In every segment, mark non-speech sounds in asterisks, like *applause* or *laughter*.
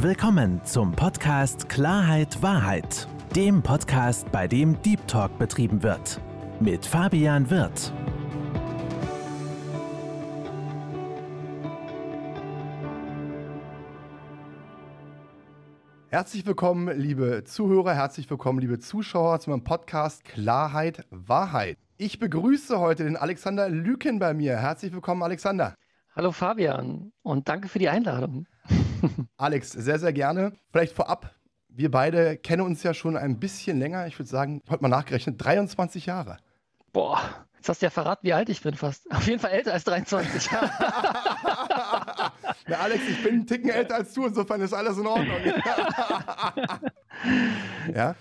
Willkommen zum Podcast Klarheit Wahrheit, dem Podcast, bei dem Deep Talk betrieben wird. Mit Fabian Wirth. Herzlich willkommen, liebe Zuhörer, herzlich willkommen, liebe Zuschauer zu meinem Podcast Klarheit Wahrheit. Ich begrüße heute den Alexander Lüken bei mir. Herzlich willkommen, Alexander. Hallo Fabian und danke für die Einladung. *laughs* Alex, sehr, sehr gerne. Vielleicht vorab, wir beide kennen uns ja schon ein bisschen länger. Ich würde sagen, heute mal nachgerechnet, 23 Jahre. Boah, jetzt hast du ja verraten, wie alt ich bin fast. Auf jeden Fall älter als 23. *laughs* Na, Alex, ich bin einen Ticken älter als du, insofern ist alles in Ordnung. *laughs* ja,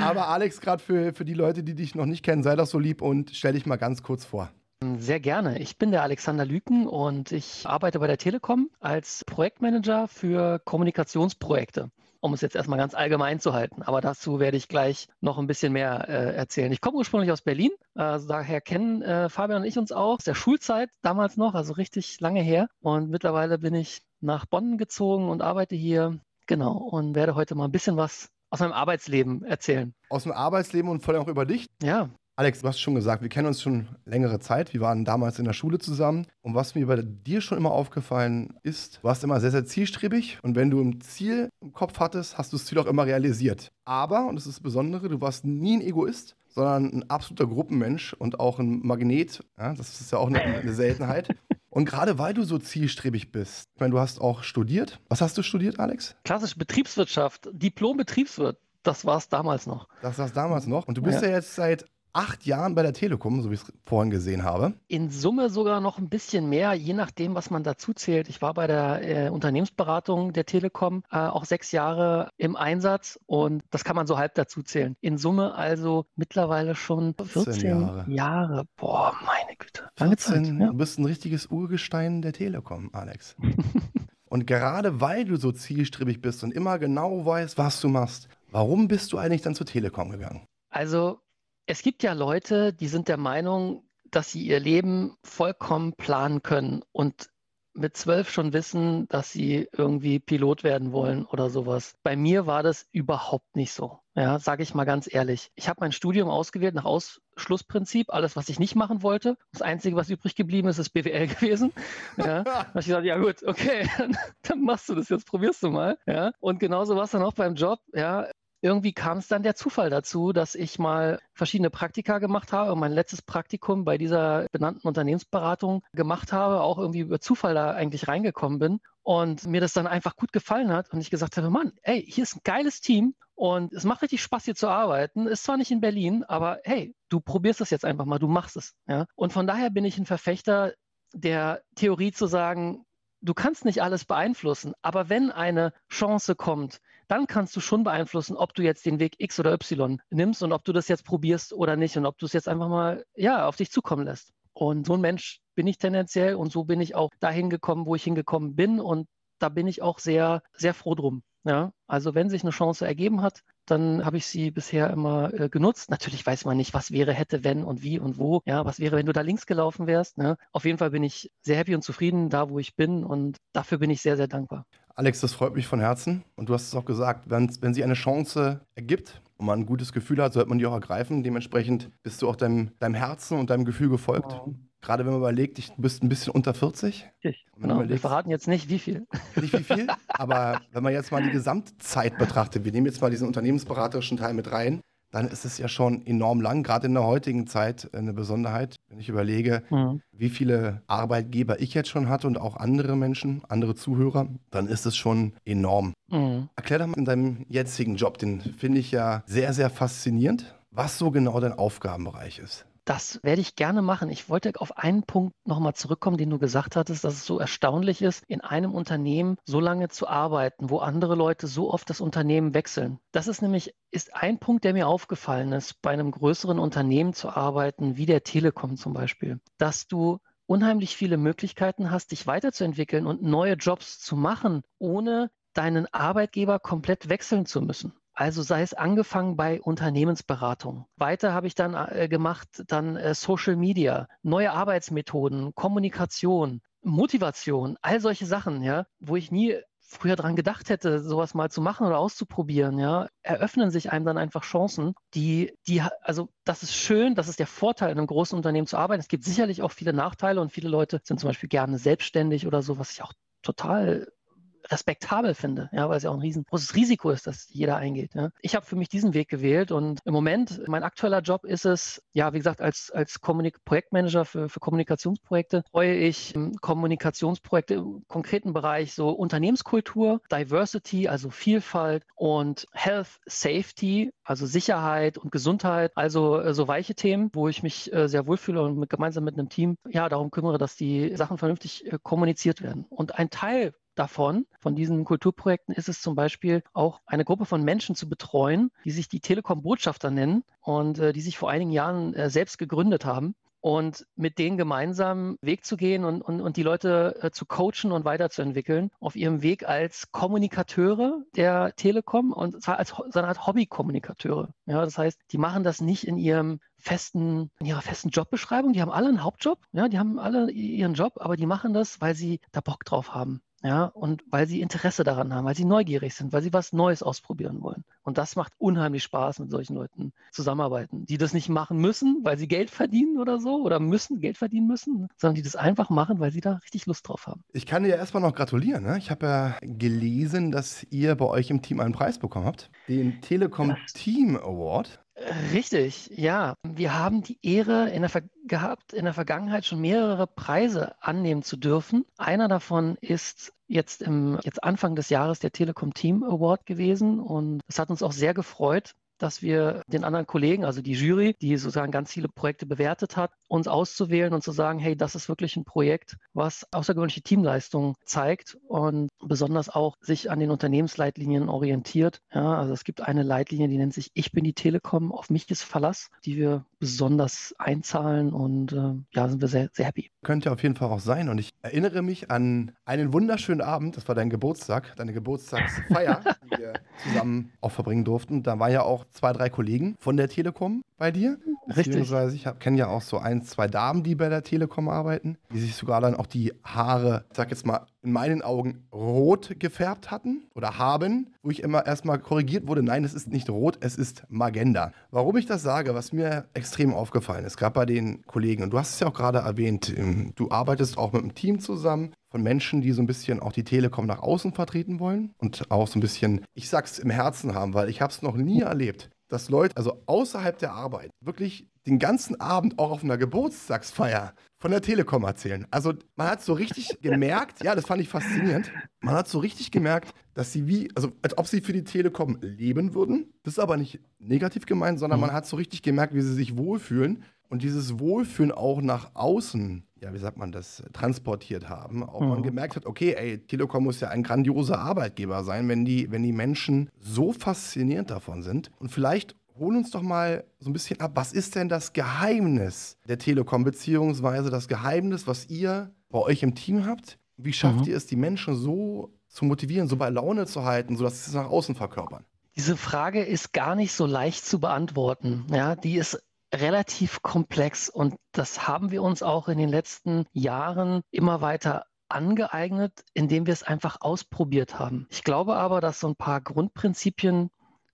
aber Alex, gerade für, für die Leute, die dich noch nicht kennen, sei doch so lieb und stell dich mal ganz kurz vor. Sehr gerne. Ich bin der Alexander Lüken und ich arbeite bei der Telekom als Projektmanager für Kommunikationsprojekte um es jetzt erstmal ganz allgemein zu halten. Aber dazu werde ich gleich noch ein bisschen mehr äh, erzählen. Ich komme ursprünglich aus Berlin, also daher kennen äh, Fabian und ich uns auch aus der Schulzeit damals noch, also richtig lange her. Und mittlerweile bin ich nach Bonn gezogen und arbeite hier. Genau, und werde heute mal ein bisschen was aus meinem Arbeitsleben erzählen. Aus dem Arbeitsleben und vor allem auch über dich? Ja, Alex, du hast schon gesagt, wir kennen uns schon längere Zeit. Wir waren damals in der Schule zusammen. Und was mir bei dir schon immer aufgefallen ist, du warst immer sehr, sehr zielstrebig. Und wenn du ein Ziel im Kopf hattest, hast du das Ziel auch immer realisiert. Aber, und das ist das Besondere, du warst nie ein Egoist, sondern ein absoluter Gruppenmensch und auch ein Magnet. Ja, das ist ja auch eine, eine Seltenheit. Und gerade weil du so zielstrebig bist, ich meine, du hast auch studiert. Was hast du studiert, Alex? Klassische Betriebswirtschaft, Diplom-Betriebswirt. Das war es damals noch. Das war es damals noch. Und du bist ja, ja jetzt seit acht Jahren bei der Telekom, so wie ich es vorhin gesehen habe. In Summe sogar noch ein bisschen mehr, je nachdem, was man dazu zählt. Ich war bei der äh, Unternehmensberatung der Telekom äh, auch sechs Jahre im Einsatz und das kann man so halb dazu zählen. In Summe also mittlerweile schon 14, 14 Jahre. Jahre. Boah, meine Güte. Lange 14, Zeit. Ja. Du bist ein richtiges Urgestein der Telekom, Alex. *laughs* und gerade weil du so zielstrebig bist und immer genau weißt, was du machst, warum bist du eigentlich dann zur Telekom gegangen? Also es gibt ja Leute, die sind der Meinung, dass sie ihr Leben vollkommen planen können und mit zwölf schon wissen, dass sie irgendwie Pilot werden wollen oder sowas. Bei mir war das überhaupt nicht so. Ja, sage ich mal ganz ehrlich. Ich habe mein Studium ausgewählt nach Ausschlussprinzip, alles, was ich nicht machen wollte. Das Einzige, was übrig geblieben ist, ist BWL *laughs* gewesen. Ja, da habe ich gesagt, ja gut, okay, *laughs* dann, machst du das jetzt, probierst du mal. Ja, und genauso war es dann auch beim Job. Ja, irgendwie kam es dann der Zufall dazu, dass ich mal verschiedene Praktika gemacht habe und mein letztes Praktikum bei dieser benannten Unternehmensberatung gemacht habe, auch irgendwie über Zufall da eigentlich reingekommen bin und mir das dann einfach gut gefallen hat und ich gesagt habe, Mann, ey, hier ist ein geiles Team und es macht richtig Spaß hier zu arbeiten. Ist zwar nicht in Berlin, aber hey, du probierst das jetzt einfach mal, du machst es, ja? Und von daher bin ich ein Verfechter der Theorie zu sagen, du kannst nicht alles beeinflussen, aber wenn eine Chance kommt, dann kannst du schon beeinflussen, ob du jetzt den Weg X oder Y nimmst und ob du das jetzt probierst oder nicht und ob du es jetzt einfach mal ja, auf dich zukommen lässt. Und so ein Mensch bin ich tendenziell und so bin ich auch dahin gekommen, wo ich hingekommen bin und da bin ich auch sehr, sehr froh drum. Ja, also wenn sich eine Chance ergeben hat, dann habe ich sie bisher immer äh, genutzt. Natürlich weiß man nicht, was wäre, hätte, wenn und wie und wo. Ja, was wäre, wenn du da links gelaufen wärst. Ne? Auf jeden Fall bin ich sehr happy und zufrieden da, wo ich bin und dafür bin ich sehr, sehr dankbar. Alex, das freut mich von Herzen. Und du hast es auch gesagt, wenn, wenn sie eine Chance ergibt und man ein gutes Gefühl hat, sollte man die auch ergreifen. Dementsprechend bist du auch deinem, deinem Herzen und deinem Gefühl gefolgt. Wow. Gerade wenn man überlegt, du bist ein bisschen unter 40. Richtig, genau. Überlegt, wir verraten jetzt nicht, wie viel. Nicht wie viel, aber wenn man jetzt mal die Gesamtzeit betrachtet, wir nehmen jetzt mal diesen unternehmensberaterischen Teil mit rein, dann ist es ja schon enorm lang, gerade in der heutigen Zeit eine Besonderheit, wenn ich überlege, mhm. wie viele Arbeitgeber ich jetzt schon hatte und auch andere Menschen, andere Zuhörer, dann ist es schon enorm. Mhm. Erklär doch mal in deinem jetzigen Job, den finde ich ja sehr, sehr faszinierend, was so genau dein Aufgabenbereich ist. Das werde ich gerne machen. Ich wollte auf einen Punkt nochmal zurückkommen, den du gesagt hattest, dass es so erstaunlich ist, in einem Unternehmen so lange zu arbeiten, wo andere Leute so oft das Unternehmen wechseln. Das ist nämlich ist ein Punkt, der mir aufgefallen ist, bei einem größeren Unternehmen zu arbeiten, wie der Telekom zum Beispiel, dass du unheimlich viele Möglichkeiten hast, dich weiterzuentwickeln und neue Jobs zu machen, ohne deinen Arbeitgeber komplett wechseln zu müssen. Also sei es angefangen bei Unternehmensberatung. Weiter habe ich dann äh, gemacht, dann äh, Social Media, neue Arbeitsmethoden, Kommunikation, Motivation, all solche Sachen, ja, wo ich nie früher dran gedacht hätte, sowas mal zu machen oder auszuprobieren, ja, eröffnen sich einem dann einfach Chancen, die, die, also das ist schön, das ist der Vorteil, in einem großen Unternehmen zu arbeiten. Es gibt sicherlich auch viele Nachteile und viele Leute sind zum Beispiel gerne selbstständig oder so, was ich auch total respektabel finde, ja, weil es ja auch ein riesengroßes Risiko ist, dass jeder eingeht. Ja. Ich habe für mich diesen Weg gewählt und im Moment, mein aktueller Job ist es, ja, wie gesagt, als, als Kommunik Projektmanager für, für Kommunikationsprojekte freue ich ähm, Kommunikationsprojekte im konkreten Bereich, so Unternehmenskultur, Diversity, also Vielfalt und Health Safety, also Sicherheit und Gesundheit, also äh, so weiche Themen, wo ich mich äh, sehr wohlfühle und mit, gemeinsam mit einem Team ja darum kümmere, dass die Sachen vernünftig äh, kommuniziert werden. Und ein Teil davon, von diesen Kulturprojekten, ist es zum Beispiel auch eine Gruppe von Menschen zu betreuen, die sich die Telekom-Botschafter nennen und äh, die sich vor einigen Jahren äh, selbst gegründet haben und mit denen gemeinsam Weg zu gehen und, und, und die Leute äh, zu coachen und weiterzuentwickeln auf ihrem Weg als Kommunikateure der Telekom und zwar als so eine Art Hobby-Kommunikateure. Ja, das heißt, die machen das nicht in ihrem festen, in ihrer festen Jobbeschreibung. Die haben alle einen Hauptjob, ja, die haben alle ihren Job, aber die machen das, weil sie da Bock drauf haben. Ja, und weil sie Interesse daran haben, weil sie neugierig sind, weil sie was Neues ausprobieren wollen. Und das macht unheimlich Spaß, mit solchen Leuten zusammenarbeiten, die das nicht machen müssen, weil sie Geld verdienen oder so oder müssen, Geld verdienen müssen, sondern die das einfach machen, weil sie da richtig Lust drauf haben. Ich kann dir erstmal noch gratulieren. Ne? Ich habe ja gelesen, dass ihr bei euch im Team einen Preis bekommen habt, den Telekom Team Award. Richtig, ja. Wir haben die Ehre in der gehabt, in der Vergangenheit schon mehrere Preise annehmen zu dürfen. Einer davon ist jetzt im jetzt Anfang des Jahres der Telekom Team Award gewesen und es hat uns auch sehr gefreut, dass wir den anderen Kollegen, also die Jury, die sozusagen ganz viele Projekte bewertet hat, uns auszuwählen und zu sagen, hey, das ist wirklich ein Projekt, was außergewöhnliche Teamleistung zeigt und besonders auch sich an den Unternehmensleitlinien orientiert. Ja, also es gibt eine Leitlinie, die nennt sich Ich bin die Telekom, auf mich ist Verlass, die wir besonders einzahlen und äh, ja, sind wir sehr, sehr happy. Könnte auf jeden Fall auch sein und ich erinnere mich an einen wunderschönen Abend, das war dein Geburtstag, deine Geburtstagsfeier, *laughs* die wir zusammen auch verbringen durften. Da waren ja auch zwei, drei Kollegen von der Telekom bei dir. Richtig. Ich kenne ja auch so ein, zwei Damen, die bei der Telekom arbeiten, die sich sogar dann auch die Haare, ich sag jetzt mal, in meinen Augen rot gefärbt hatten oder haben, wo ich immer erstmal korrigiert wurde, nein, es ist nicht rot, es ist Magenta. Warum ich das sage, was mir extrem aufgefallen ist, gerade bei den Kollegen, und du hast es ja auch gerade erwähnt, ähm, du arbeitest auch mit einem Team zusammen von Menschen, die so ein bisschen auch die Telekom nach außen vertreten wollen und auch so ein bisschen, ich sag's im Herzen haben, weil ich habe es noch nie erlebt, dass Leute, also außerhalb der Arbeit, wirklich den ganzen Abend auch auf einer Geburtstagsfeier von der Telekom erzählen. Also man hat so richtig *laughs* gemerkt, ja, das fand ich faszinierend, man hat so richtig gemerkt, dass sie wie, also als ob sie für die Telekom leben würden. Das ist aber nicht negativ gemeint, sondern mhm. man hat so richtig gemerkt, wie sie sich wohlfühlen und dieses Wohlfühlen auch nach außen, ja, wie sagt man das, transportiert haben. Auch mhm. man gemerkt hat, okay, ey, Telekom muss ja ein grandioser Arbeitgeber sein, wenn die, wenn die Menschen so faszinierend davon sind. Und vielleicht hol uns doch mal so ein bisschen ab, was ist denn das Geheimnis der Telekom, beziehungsweise das Geheimnis, was ihr bei euch im Team habt? Wie schafft mhm. ihr es, die Menschen so zu motivieren, so bei Laune zu halten, sodass sie es nach außen verkörpern? Diese Frage ist gar nicht so leicht zu beantworten. Ja, die ist relativ komplex und das haben wir uns auch in den letzten Jahren immer weiter angeeignet, indem wir es einfach ausprobiert haben. Ich glaube aber, dass so ein paar Grundprinzipien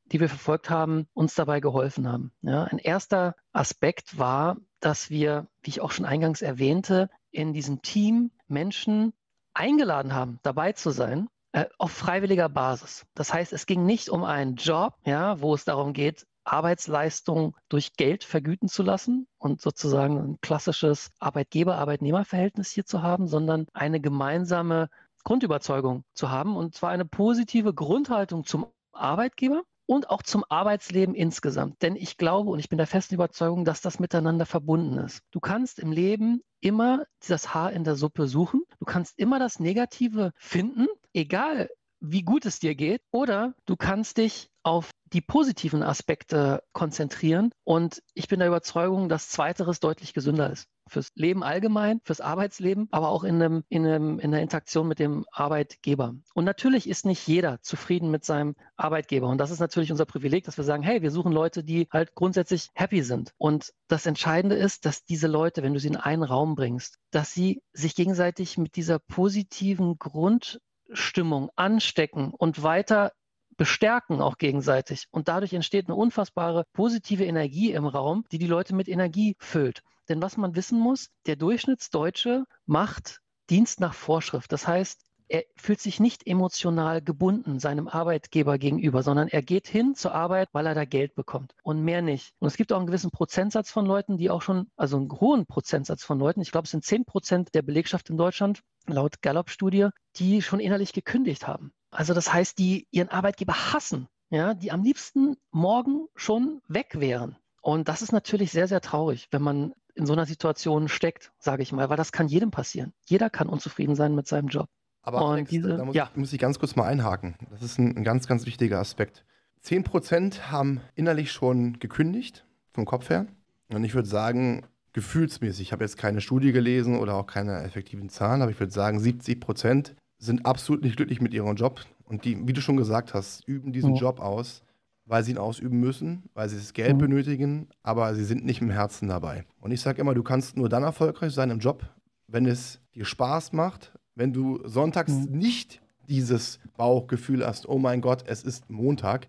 die wir verfolgt haben, uns dabei geholfen haben. Ja, ein erster Aspekt war, dass wir, wie ich auch schon eingangs erwähnte, in diesem Team Menschen eingeladen haben, dabei zu sein, äh, auf freiwilliger Basis. Das heißt, es ging nicht um einen Job, ja, wo es darum geht, Arbeitsleistung durch Geld vergüten zu lassen und sozusagen ein klassisches Arbeitgeber-Arbeitnehmer-Verhältnis hier zu haben, sondern eine gemeinsame Grundüberzeugung zu haben und zwar eine positive Grundhaltung zum Arbeitgeber und auch zum Arbeitsleben insgesamt. Denn ich glaube und ich bin der festen Überzeugung, dass das miteinander verbunden ist. Du kannst im Leben immer das Haar in der Suppe suchen. Du kannst immer das Negative finden, egal wie gut es dir geht. Oder du kannst dich auf die positiven Aspekte konzentrieren. Und ich bin der Überzeugung, dass Zweiteres deutlich gesünder ist fürs Leben allgemein, fürs Arbeitsleben, aber auch in, einem, in, einem, in der Interaktion mit dem Arbeitgeber. Und natürlich ist nicht jeder zufrieden mit seinem Arbeitgeber. Und das ist natürlich unser Privileg, dass wir sagen, hey, wir suchen Leute, die halt grundsätzlich happy sind. Und das Entscheidende ist, dass diese Leute, wenn du sie in einen Raum bringst, dass sie sich gegenseitig mit dieser positiven Grund Stimmung anstecken und weiter bestärken auch gegenseitig. Und dadurch entsteht eine unfassbare positive Energie im Raum, die die Leute mit Energie füllt. Denn was man wissen muss, der Durchschnittsdeutsche macht Dienst nach Vorschrift. Das heißt, er fühlt sich nicht emotional gebunden seinem Arbeitgeber gegenüber, sondern er geht hin zur Arbeit, weil er da Geld bekommt und mehr nicht. Und es gibt auch einen gewissen Prozentsatz von Leuten, die auch schon, also einen hohen Prozentsatz von Leuten, ich glaube, es sind 10 Prozent der Belegschaft in Deutschland, laut Gallup-Studie, die schon innerlich gekündigt haben. Also das heißt, die ihren Arbeitgeber hassen, ja, die am liebsten morgen schon weg wären. Und das ist natürlich sehr, sehr traurig, wenn man in so einer Situation steckt, sage ich mal, weil das kann jedem passieren. Jeder kann unzufrieden sein mit seinem Job. Aber Alex, diese, da muss, ja. ich, muss, ich, ganz kurz mal einhaken. Das ist ein, ein ganz, ganz wichtiger Aspekt. 10% haben innerlich schon gekündigt, vom Kopf her. Und ich würde sagen, gefühlsmäßig, ich habe jetzt keine Studie gelesen oder auch keine effektiven Zahlen, aber ich würde sagen, 70 sind absolut nicht glücklich mit ihrem Job. Und die, wie du schon gesagt hast, üben diesen oh. Job aus, weil sie ihn ausüben müssen, weil sie das Geld mhm. benötigen, aber sie sind nicht im Herzen dabei. Und ich sage immer, du kannst nur dann erfolgreich sein im Job, wenn es dir Spaß macht, wenn du sonntags mhm. nicht dieses Bauchgefühl hast, oh mein Gott, es ist Montag,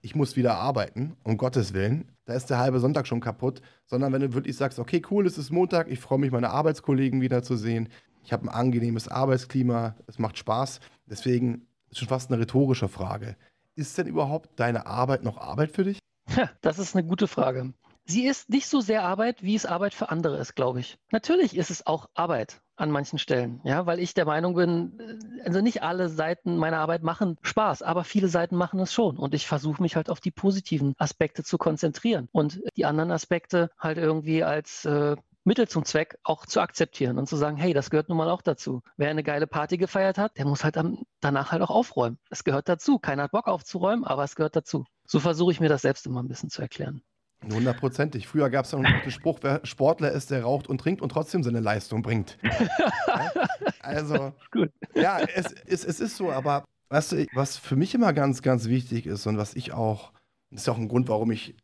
ich muss wieder arbeiten, um Gottes Willen, da ist der halbe Sonntag schon kaputt, sondern wenn du wirklich sagst, okay, cool, es ist Montag, ich freue mich, meine Arbeitskollegen wiederzusehen, ich habe ein angenehmes Arbeitsklima, es macht Spaß, deswegen ist schon fast eine rhetorische Frage. Ist denn überhaupt deine Arbeit noch Arbeit für dich? Das ist eine gute Frage. Sie ist nicht so sehr Arbeit, wie es Arbeit für andere ist, glaube ich. Natürlich ist es auch Arbeit an manchen Stellen, ja, weil ich der Meinung bin, äh, also nicht alle Seiten meiner Arbeit machen Spaß, aber viele Seiten machen es schon und ich versuche mich halt auf die positiven Aspekte zu konzentrieren und die anderen Aspekte halt irgendwie als äh, Mittel zum Zweck auch zu akzeptieren und zu sagen, hey, das gehört nun mal auch dazu. Wer eine geile Party gefeiert hat, der muss halt danach halt auch aufräumen. Es gehört dazu. Keiner hat Bock aufzuräumen, aber es gehört dazu. So versuche ich mir das selbst immer ein bisschen zu erklären. Hundertprozentig. Früher gab es noch den Spruch, wer Sportler ist, der raucht und trinkt und trotzdem seine Leistung bringt. *laughs* ja? Also, ja, es, es, es ist so, aber weißt du, was für mich immer ganz, ganz wichtig ist und was ich auch, das ist auch ein Grund, warum ich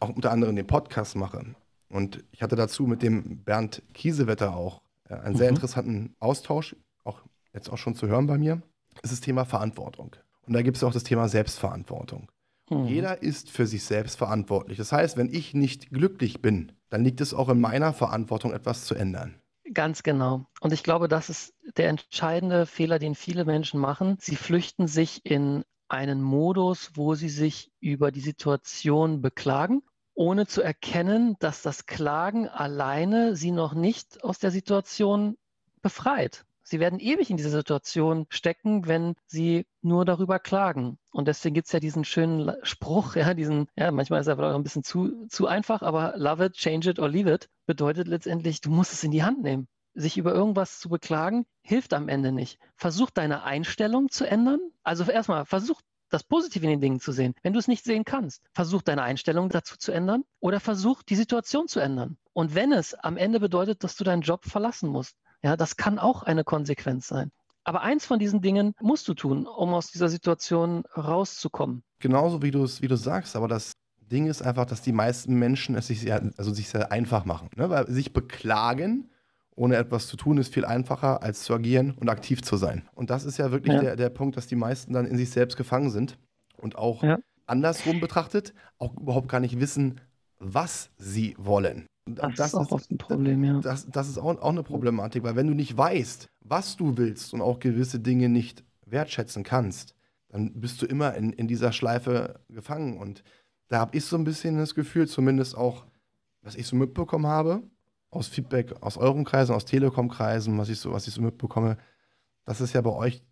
auch unter anderem den Podcast mache. Und ich hatte dazu mit dem Bernd Kiesewetter auch äh, einen sehr mhm. interessanten Austausch, auch jetzt auch schon zu hören bei mir. Es ist das Thema Verantwortung. Und da gibt es auch das Thema Selbstverantwortung. Mhm. Jeder ist für sich selbst verantwortlich. Das heißt, wenn ich nicht glücklich bin, dann liegt es auch in meiner Verantwortung, etwas zu ändern. Ganz genau. Und ich glaube, das ist der entscheidende Fehler, den viele Menschen machen. Sie flüchten sich in einen Modus, wo sie sich über die Situation beklagen, ohne zu erkennen, dass das Klagen alleine sie noch nicht aus der Situation befreit. Sie werden ewig in dieser Situation stecken, wenn sie nur darüber klagen. Und deswegen gibt es ja diesen schönen Spruch, ja, diesen, ja, manchmal ist er vielleicht auch ein bisschen zu, zu einfach, aber love it, change it or leave it bedeutet letztendlich, du musst es in die Hand nehmen. Sich über irgendwas zu beklagen, hilft am Ende nicht. Versuch deine Einstellung zu ändern. Also erstmal, versuch das Positive in den Dingen zu sehen. Wenn du es nicht sehen kannst, versuch deine Einstellung dazu zu ändern oder versuch die Situation zu ändern. Und wenn es am Ende bedeutet, dass du deinen Job verlassen musst, ja, das kann auch eine Konsequenz sein. Aber eins von diesen Dingen musst du tun, um aus dieser Situation rauszukommen. Genauso wie du es wie du sagst, aber das Ding ist einfach, dass die meisten Menschen es sich sehr, also sich sehr einfach machen. Ne? Weil sich beklagen, ohne etwas zu tun, ist viel einfacher, als zu agieren und aktiv zu sein. Und das ist ja wirklich ja. Der, der Punkt, dass die meisten dann in sich selbst gefangen sind und auch ja. andersrum betrachtet, auch überhaupt gar nicht wissen, was sie wollen. Das, das, ist auch oft ein Problem, ja. Das, das ist auch, auch eine Problematik, weil wenn du nicht weißt, was du willst und auch gewisse Dinge nicht wertschätzen kannst, dann bist du immer in, in dieser Schleife gefangen. Und da habe ich so ein bisschen das Gefühl, zumindest auch, was ich so mitbekommen habe, aus Feedback aus euren Kreisen, aus Telekom-Kreisen, was ich so, was ich so mitbekomme, dass es ja bei euch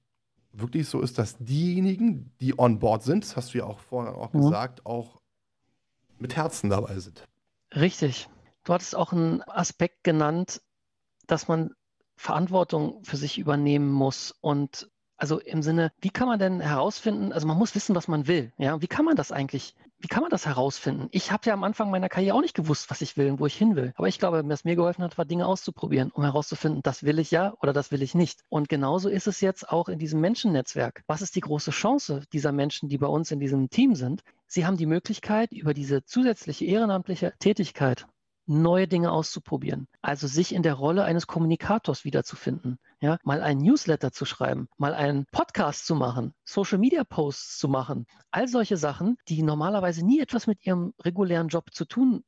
wirklich so ist, dass diejenigen, die on board sind, das hast du ja auch vorhin auch mhm. gesagt, auch mit Herzen dabei sind. Richtig. Du hattest auch einen Aspekt genannt, dass man Verantwortung für sich übernehmen muss und also im Sinne, wie kann man denn herausfinden, also man muss wissen, was man will, ja, wie kann man das eigentlich, wie kann man das herausfinden? Ich habe ja am Anfang meiner Karriere auch nicht gewusst, was ich will und wo ich hin will, aber ich glaube, was mir geholfen hat, war Dinge auszuprobieren, um herauszufinden, das will ich ja oder das will ich nicht. Und genauso ist es jetzt auch in diesem Menschennetzwerk. Was ist die große Chance dieser Menschen, die bei uns in diesem Team sind? Sie haben die Möglichkeit, über diese zusätzliche ehrenamtliche Tätigkeit neue Dinge auszuprobieren. Also sich in der Rolle eines Kommunikators wiederzufinden. Ja, mal einen Newsletter zu schreiben, mal einen Podcast zu machen, Social Media Posts zu machen. All solche Sachen, die normalerweise nie etwas mit ihrem regulären Job zu tun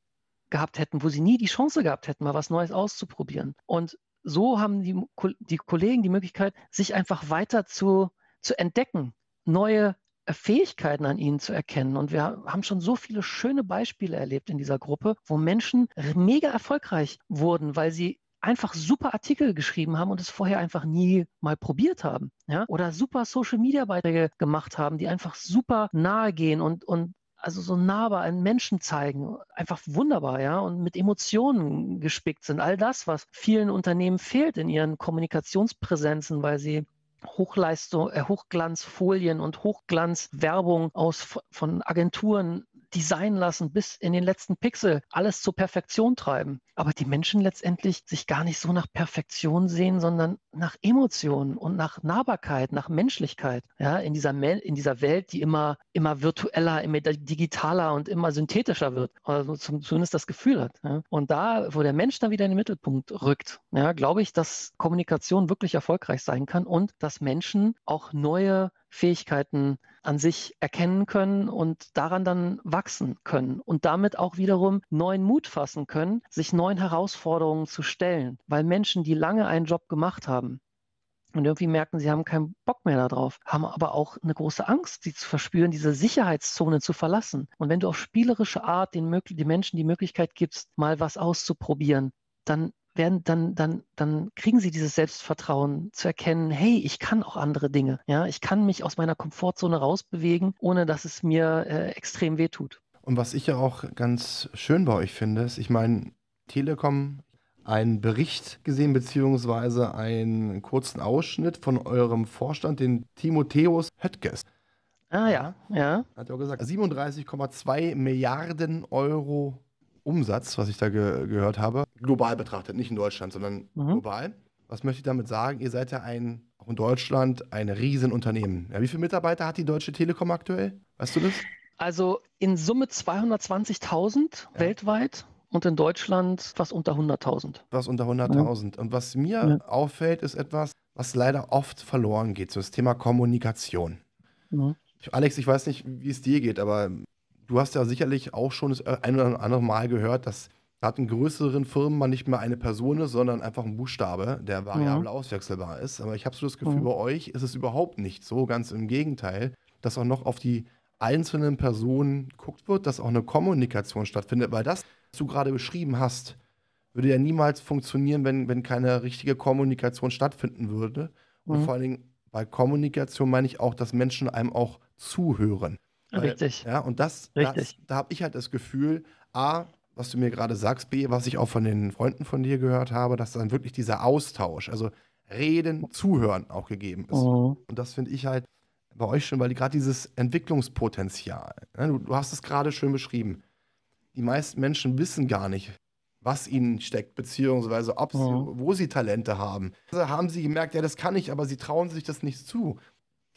gehabt hätten, wo sie nie die Chance gehabt hätten, mal was Neues auszuprobieren. Und so haben die, die Kollegen die Möglichkeit, sich einfach weiter zu, zu entdecken, neue Fähigkeiten an ihnen zu erkennen. Und wir haben schon so viele schöne Beispiele erlebt in dieser Gruppe, wo Menschen mega erfolgreich wurden, weil sie einfach super Artikel geschrieben haben und es vorher einfach nie mal probiert haben. Ja? Oder super Social Media Beiträge gemacht haben, die einfach super nahe gehen und, und also so nahbar einen Menschen zeigen. Einfach wunderbar, ja, und mit Emotionen gespickt sind. All das, was vielen Unternehmen fehlt in ihren Kommunikationspräsenzen, weil sie Hochleistung, äh, Hochglanzfolien und Hochglanzwerbung aus von Agenturen designen lassen, bis in den letzten Pixel, alles zur Perfektion treiben. Aber die Menschen letztendlich sich gar nicht so nach Perfektion sehen, sondern nach Emotionen und nach Nahbarkeit, nach Menschlichkeit. Ja, in dieser, in dieser Welt, die immer, immer virtueller, immer digitaler und immer synthetischer wird. Also zumindest das Gefühl hat. Ja. Und da, wo der Mensch dann wieder in den Mittelpunkt rückt, ja, glaube ich, dass Kommunikation wirklich erfolgreich sein kann und dass Menschen auch neue Fähigkeiten an sich erkennen können und daran dann wachsen können und damit auch wiederum neuen Mut fassen können, sich neuen Herausforderungen zu stellen, weil Menschen, die lange einen Job gemacht haben, und irgendwie merken, sie haben keinen Bock mehr darauf, haben aber auch eine große Angst, sie zu verspüren, diese Sicherheitszone zu verlassen. Und wenn du auf spielerische Art den, den Menschen die Möglichkeit gibst, mal was auszuprobieren, dann werden, dann, dann, dann kriegen sie dieses Selbstvertrauen zu erkennen, hey, ich kann auch andere Dinge. Ja, ich kann mich aus meiner Komfortzone rausbewegen, ohne dass es mir äh, extrem wehtut. Und was ich ja auch ganz schön bei euch finde, ist, ich meine, Telekom einen Bericht gesehen, beziehungsweise einen kurzen Ausschnitt von eurem Vorstand, den Timotheus Höttges. Ah ja, ja. Hat er auch gesagt, 37,2 Milliarden Euro Umsatz, was ich da ge gehört habe, global betrachtet, nicht in Deutschland, sondern mhm. global. Was möchte ich damit sagen? Ihr seid ja ein, auch in Deutschland, ein Riesenunternehmen. Ja, wie viele Mitarbeiter hat die Deutsche Telekom aktuell? Weißt du das? Also in Summe 220.000 ja. weltweit und in Deutschland fast unter 100.000. Was unter 100.000. Ja. Und was mir ja. auffällt, ist etwas, was leider oft verloren geht, so das Thema Kommunikation. Ja. Alex, ich weiß nicht, wie es dir geht, aber du hast ja sicherlich auch schon das ein oder andere Mal gehört, dass gerade in größeren Firmen man nicht mehr eine Person ist, sondern einfach ein Buchstabe, der variabel auswechselbar ist. Aber ich habe so das Gefühl, bei euch ist es überhaupt nicht so, ganz im Gegenteil, dass auch noch auf die einzelnen Personen geguckt wird, dass auch eine Kommunikation stattfindet, weil das, was du gerade beschrieben hast, würde ja niemals funktionieren, wenn, wenn keine richtige Kommunikation stattfinden würde. Und mhm. vor allen Dingen bei Kommunikation meine ich auch, dass Menschen einem auch zuhören. Richtig. Ja, und das, Richtig. das da habe ich halt das Gefühl, A, was du mir gerade sagst, B, was ich auch von den Freunden von dir gehört habe, dass dann wirklich dieser Austausch, also Reden, Zuhören auch gegeben ist. Mhm. Und das finde ich halt bei euch schon, weil gerade dieses Entwicklungspotenzial, ne, du, du hast es gerade schön beschrieben. Die meisten Menschen wissen gar nicht, was ihnen steckt, beziehungsweise ob sie, mhm. wo sie Talente haben. Also haben sie gemerkt, ja, das kann ich, aber sie trauen sich das nicht zu.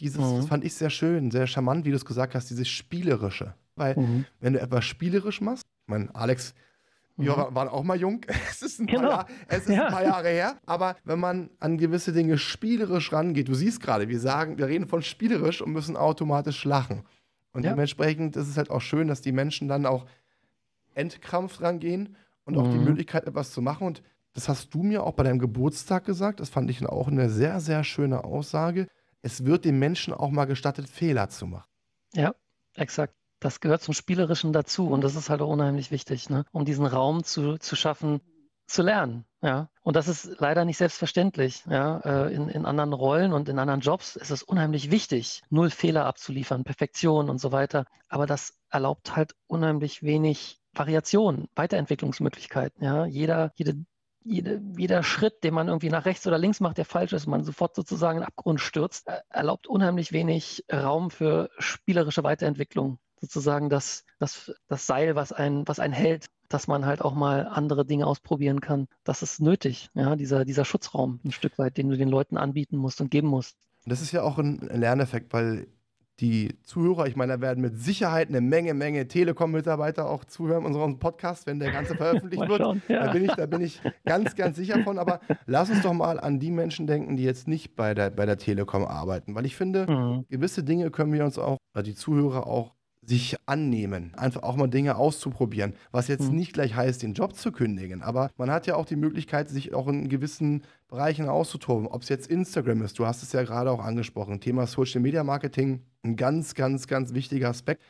Dieses, mhm. das fand ich sehr schön, sehr charmant, wie du es gesagt hast, dieses Spielerische. Weil, mhm. wenn du etwas spielerisch machst, ich meine, Alex, mhm. wir waren auch mal jung, *laughs* es ist, ein, genau. paar, es ist ja. ein paar Jahre her, aber wenn man an gewisse Dinge spielerisch rangeht, du siehst gerade, wir sagen, wir reden von spielerisch und müssen automatisch lachen. Und ja. dementsprechend ist es halt auch schön, dass die Menschen dann auch entkrampft rangehen und auch die mhm. Möglichkeit, etwas zu machen. Und das hast du mir auch bei deinem Geburtstag gesagt. Das fand ich auch eine sehr, sehr schöne Aussage es wird dem Menschen auch mal gestattet, Fehler zu machen. Ja, exakt. Das gehört zum Spielerischen dazu und das ist halt auch unheimlich wichtig, ne? um diesen Raum zu, zu schaffen, zu lernen. Ja, und das ist leider nicht selbstverständlich. Ja, äh, in, in anderen Rollen und in anderen Jobs ist es unheimlich wichtig, null Fehler abzuliefern, Perfektion und so weiter. Aber das erlaubt halt unheimlich wenig Variation, Weiterentwicklungsmöglichkeiten. Ja, jeder, jede jede, jeder Schritt, den man irgendwie nach rechts oder links macht, der falsch ist, man sofort sozusagen in den Abgrund stürzt, erlaubt unheimlich wenig Raum für spielerische Weiterentwicklung. Sozusagen das, das, das Seil, was einen, was einen hält, dass man halt auch mal andere Dinge ausprobieren kann. Das ist nötig, ja, dieser, dieser Schutzraum ein Stück weit, den du den Leuten anbieten musst und geben musst. Das ist ja auch ein Lerneffekt, weil die Zuhörer, ich meine, da werden mit Sicherheit eine Menge, Menge Telekom-Mitarbeiter auch zuhören unserem Podcast, wenn der ganze veröffentlicht *laughs* wird. Schauen, ja. da, bin ich, da bin ich ganz, ganz sicher von. Aber lass uns doch mal an die Menschen denken, die jetzt nicht bei der, bei der Telekom arbeiten. Weil ich finde, mhm. gewisse Dinge können wir uns auch, oder die Zuhörer auch sich annehmen, einfach auch mal Dinge auszuprobieren, was jetzt mhm. nicht gleich heißt, den Job zu kündigen, aber man hat ja auch die Möglichkeit, sich auch in gewissen Bereichen auszutoben, ob es jetzt Instagram ist, du hast es ja gerade auch angesprochen, Thema Social Media Marketing, ein ganz, ganz, ganz wichtiger Aspekt.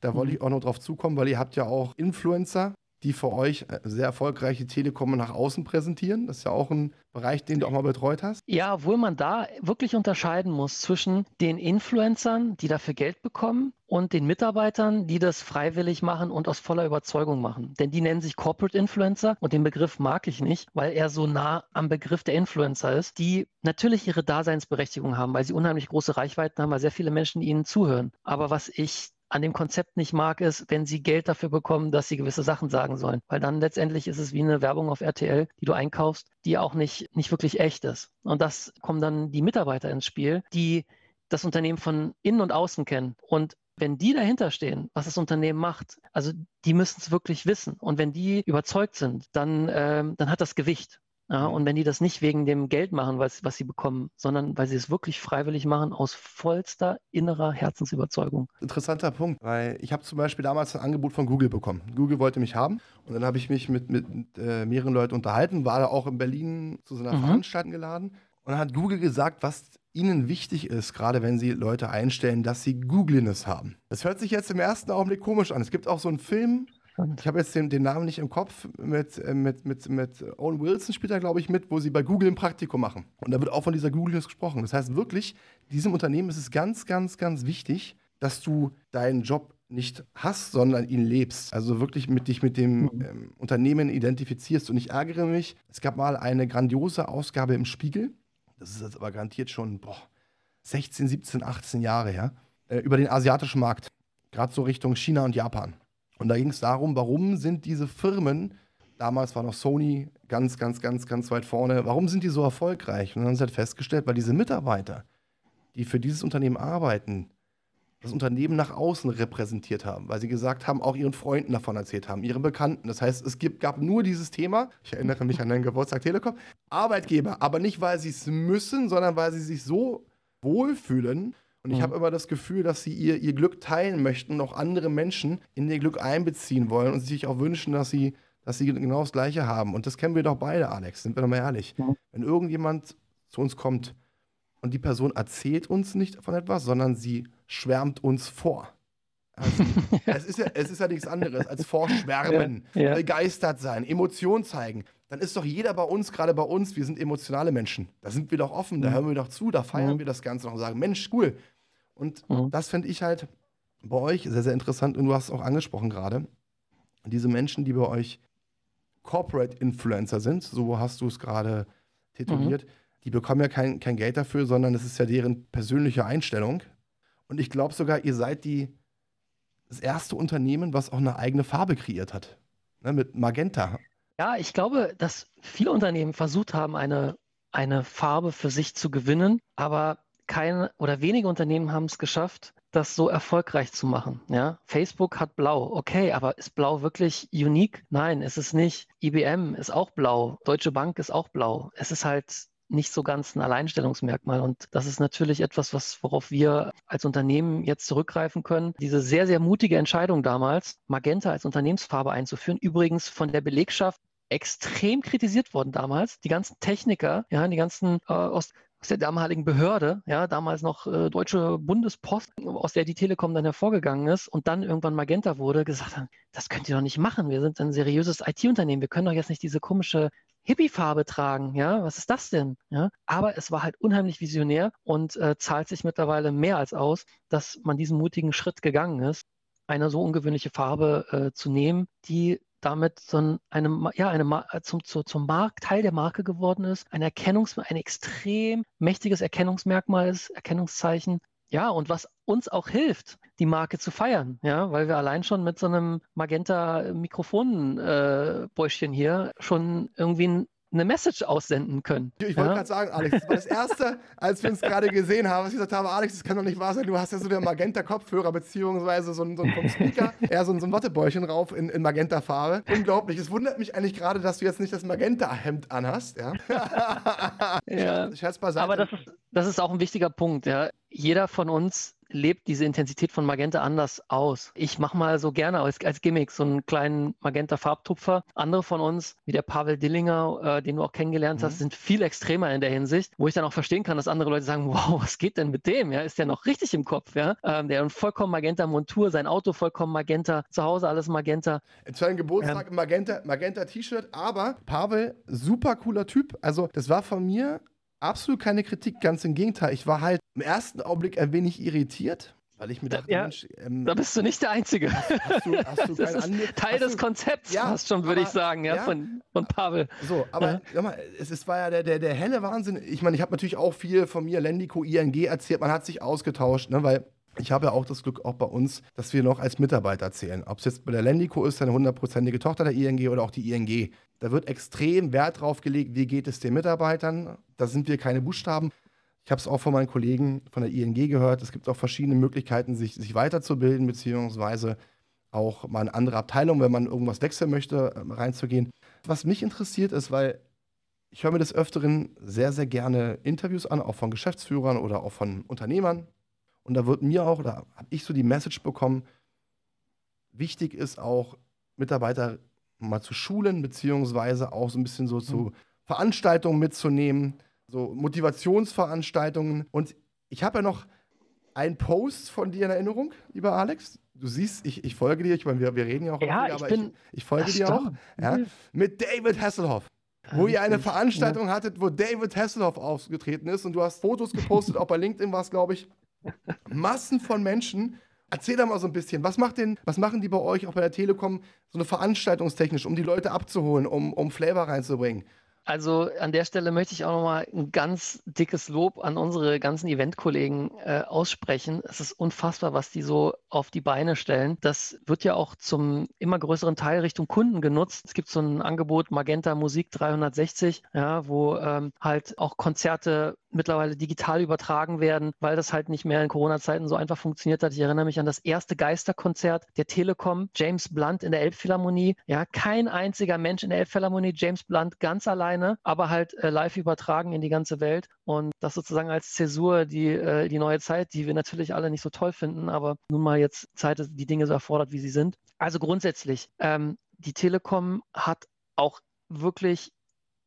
Da wollte mhm. ich auch noch drauf zukommen, weil ihr habt ja auch Influencer, die für euch äh, sehr erfolgreiche Telekom nach außen präsentieren. Das ist ja auch ein Bereich, den du auch mal betreut hast. Ja, obwohl man da wirklich unterscheiden muss zwischen den Influencern, die dafür Geld bekommen, und den Mitarbeitern, die das freiwillig machen und aus voller Überzeugung machen. Denn die nennen sich Corporate Influencer und den Begriff mag ich nicht, weil er so nah am Begriff der Influencer ist, die natürlich ihre Daseinsberechtigung haben, weil sie unheimlich große Reichweiten haben, weil sehr viele Menschen ihnen zuhören. Aber was ich an dem Konzept nicht mag, ist, wenn sie Geld dafür bekommen, dass sie gewisse Sachen sagen sollen. Weil dann letztendlich ist es wie eine Werbung auf RTL, die du einkaufst, die auch nicht, nicht wirklich echt ist. Und das kommen dann die Mitarbeiter ins Spiel, die das Unternehmen von innen und außen kennen. Und wenn die dahinter stehen, was das Unternehmen macht, also die müssen es wirklich wissen. Und wenn die überzeugt sind, dann, ähm, dann hat das Gewicht. Ja, und wenn die das nicht wegen dem Geld machen, was, was sie bekommen, sondern weil sie es wirklich freiwillig machen, aus vollster innerer Herzensüberzeugung. Interessanter Punkt, weil ich habe zum Beispiel damals ein Angebot von Google bekommen. Google wollte mich haben und dann habe ich mich mit, mit, mit äh, mehreren Leuten unterhalten, war da auch in Berlin zu so einer mhm. Veranstaltung geladen und dann hat Google gesagt, was ihnen wichtig ist, gerade wenn sie Leute einstellen, dass sie Googliness haben. Das hört sich jetzt im ersten Augenblick komisch an. Es gibt auch so einen Film, ich habe jetzt den, den, Namen nicht im Kopf. Mit, äh, mit, mit, mit Owen Wilson spielt er, glaube ich, mit, wo sie bei Google ein Praktikum machen. Und da wird auch von dieser Google gesprochen. Das heißt wirklich, diesem Unternehmen ist es ganz, ganz, ganz wichtig, dass du deinen Job nicht hast, sondern ihn lebst. Also wirklich mit dich mit dem mhm. ähm, Unternehmen identifizierst. Und ich ärgere mich, es gab mal eine grandiose Ausgabe im Spiegel. Das ist jetzt aber garantiert schon boah, 16, 17, 18 Jahre her. Äh, über den asiatischen Markt. Gerade so Richtung China und Japan. Und da ging es darum, warum sind diese Firmen, damals war noch Sony ganz, ganz, ganz, ganz weit vorne, warum sind die so erfolgreich? Und dann haben sie halt festgestellt, weil diese Mitarbeiter, die für dieses Unternehmen arbeiten, das Unternehmen nach außen repräsentiert haben, weil sie gesagt haben, auch ihren Freunden davon erzählt haben, ihren Bekannten. Das heißt, es gibt, gab nur dieses Thema, ich erinnere mich an deinen Geburtstag Telekom, Arbeitgeber, aber nicht, weil sie es müssen, sondern weil sie sich so wohlfühlen, und ich mhm. habe immer das Gefühl, dass sie ihr, ihr Glück teilen möchten und auch andere Menschen in ihr Glück einbeziehen wollen und sich auch wünschen, dass sie, dass sie genau das Gleiche haben. Und das kennen wir doch beide, Alex, sind wir doch mal ehrlich. Mhm. Wenn irgendjemand zu uns kommt und die Person erzählt uns nicht von etwas, sondern sie schwärmt uns vor. Also, es, ist ja, es ist ja nichts anderes als vorschwärmen, *laughs* ja, ja. begeistert sein, Emotionen zeigen dann ist doch jeder bei uns, gerade bei uns, wir sind emotionale Menschen. Da sind wir doch offen, da mhm. hören wir doch zu, da feiern mhm. wir das Ganze noch und sagen, Mensch, cool. Und mhm. das finde ich halt bei euch sehr, sehr interessant und du hast es auch angesprochen gerade. Diese Menschen, die bei euch Corporate Influencer sind, so hast du es gerade tituliert, mhm. die bekommen ja kein, kein Geld dafür, sondern es ist ja deren persönliche Einstellung. Und ich glaube sogar, ihr seid die, das erste Unternehmen, was auch eine eigene Farbe kreiert hat. Ne, mit Magenta ja, ich glaube, dass viele Unternehmen versucht haben, eine, eine Farbe für sich zu gewinnen, aber keine oder wenige Unternehmen haben es geschafft, das so erfolgreich zu machen. Ja? Facebook hat blau, okay, aber ist blau wirklich unique? Nein, ist es nicht. IBM ist auch blau, Deutsche Bank ist auch blau. Es ist halt nicht so ganz ein Alleinstellungsmerkmal. Und das ist natürlich etwas, was, worauf wir als Unternehmen jetzt zurückgreifen können. Diese sehr, sehr mutige Entscheidung damals, Magenta als Unternehmensfarbe einzuführen, übrigens von der Belegschaft extrem kritisiert worden damals. Die ganzen Techniker, ja, die ganzen äh, aus, aus der damaligen Behörde, ja, damals noch äh, Deutsche Bundespost, aus der die Telekom dann hervorgegangen ist und dann irgendwann Magenta wurde, gesagt haben, das könnt ihr doch nicht machen. Wir sind ein seriöses IT-Unternehmen. Wir können doch jetzt nicht diese komische Hippie-Farbe tragen, ja, was ist das denn? Ja, aber es war halt unheimlich visionär und äh, zahlt sich mittlerweile mehr als aus, dass man diesen mutigen Schritt gegangen ist, eine so ungewöhnliche Farbe äh, zu nehmen, die damit so eine, ja, eine, äh, zum, zu, zum Markt, Teil der Marke geworden ist, ein Erkennungs, ein extrem mächtiges Erkennungsmerkmal ist, Erkennungszeichen. Ja, und was uns auch hilft, die Marke zu feiern, ja, weil wir allein schon mit so einem Magenta-Mikrofonbäuschen äh, hier schon irgendwie ein eine Message aussenden können. Ich wollte ja? gerade sagen, Alex, das war das Erste, *laughs* als wir uns gerade gesehen haben, was ich gesagt habe, Alex, das kann doch nicht wahr sein, du hast ja so den Magenta-Kopfhörer, beziehungsweise so ein, so ein vom Speaker, *laughs* eher so ein, so ein Wattebäulchen rauf in, in Magenta-Farbe. Unglaublich. Es wundert mich eigentlich gerade, dass du jetzt nicht das Magenta-Hemd anhast, ja. *laughs* ja. Scherz beiseite. Aber das ist, das ist auch ein wichtiger Punkt, ja. Jeder von uns lebt diese Intensität von Magenta anders aus. Ich mache mal so gerne als, als Gimmick so einen kleinen Magenta-Farbtupfer. Andere von uns, wie der Pavel Dillinger, äh, den du auch kennengelernt mhm. hast, sind viel extremer in der Hinsicht, wo ich dann auch verstehen kann, dass andere Leute sagen, *laughs* wow, was geht denn mit dem? Ja, ist der noch richtig im Kopf? Ja, ähm, der hat vollkommen Magenta-Montur, sein Auto vollkommen Magenta, zu Hause alles Magenta. Zu einem Geburtstag ähm, Magenta, Magenta-T-Shirt, aber Pavel, super cooler Typ. Also das war von mir absolut keine Kritik, ganz im Gegenteil. Ich war halt im ersten Augenblick ein wenig irritiert, weil ich mir dachte, ja, Mensch, ähm, da bist du nicht der Einzige. Hast, du, hast du *laughs* das ist Teil des Konzepts, ja, fast schon, würde ich sagen, ja, ja, von, von Pavel. So, aber ja. mal, es, es war ja der, der, der helle Wahnsinn. Ich meine, ich habe natürlich auch viel von mir, Lendico, ING erzählt, man hat sich ausgetauscht, ne, weil ich habe ja auch das Glück, auch bei uns, dass wir noch als Mitarbeiter zählen. Ob es jetzt bei der Lendico ist, eine hundertprozentige Tochter der ING oder auch die ING. Da wird extrem Wert drauf gelegt, wie geht es den Mitarbeitern. Da sind wir keine Buchstaben. Ich habe es auch von meinen Kollegen von der ING gehört. Es gibt auch verschiedene Möglichkeiten, sich, sich weiterzubilden, beziehungsweise auch mal eine andere Abteilung, wenn man irgendwas wechseln möchte, ähm, reinzugehen. Was mich interessiert ist, weil ich höre mir des Öfteren sehr, sehr gerne Interviews an, auch von Geschäftsführern oder auch von Unternehmern. Und da wird mir auch, oder habe ich so die Message bekommen, wichtig ist auch, Mitarbeiter mal zu schulen, beziehungsweise auch so ein bisschen so mhm. zu Veranstaltungen mitzunehmen, so Motivationsveranstaltungen. Und ich habe ja noch einen Post von dir in Erinnerung, lieber Alex. Du siehst, ich, ich folge dir, ich meine, wir, wir reden ja auch, ja, wieder, ich, bin, ich, ich folge dir auch. Ja, mit David Hasselhoff. Wo ihr eine Veranstaltung ja. hattet, wo David Hasselhoff aufgetreten ist und du hast Fotos gepostet, auch bei LinkedIn war es, glaube ich. Massen von Menschen, Erzähl da mal so ein bisschen, was, macht denn, was machen die bei euch auch bei der Telekom so eine veranstaltungstechnisch, um die Leute abzuholen, um, um Flavor reinzubringen? Also an der Stelle möchte ich auch nochmal ein ganz dickes Lob an unsere ganzen Eventkollegen äh, aussprechen. Es ist unfassbar, was die so auf die Beine stellen. Das wird ja auch zum immer größeren Teil Richtung Kunden genutzt. Es gibt so ein Angebot Magenta Musik 360, ja, wo ähm, halt auch Konzerte mittlerweile digital übertragen werden, weil das halt nicht mehr in Corona-Zeiten so einfach funktioniert hat. Ich erinnere mich an das erste Geisterkonzert der Telekom, James Blunt in der Elbphilharmonie. Ja, kein einziger Mensch in der Elbphilharmonie, James Blunt ganz alleine, aber halt äh, live übertragen in die ganze Welt. Und das sozusagen als Zäsur die, äh, die neue Zeit, die wir natürlich alle nicht so toll finden, aber nun mal jetzt Zeit die Dinge so erfordert, wie sie sind. Also grundsätzlich, ähm, die Telekom hat auch wirklich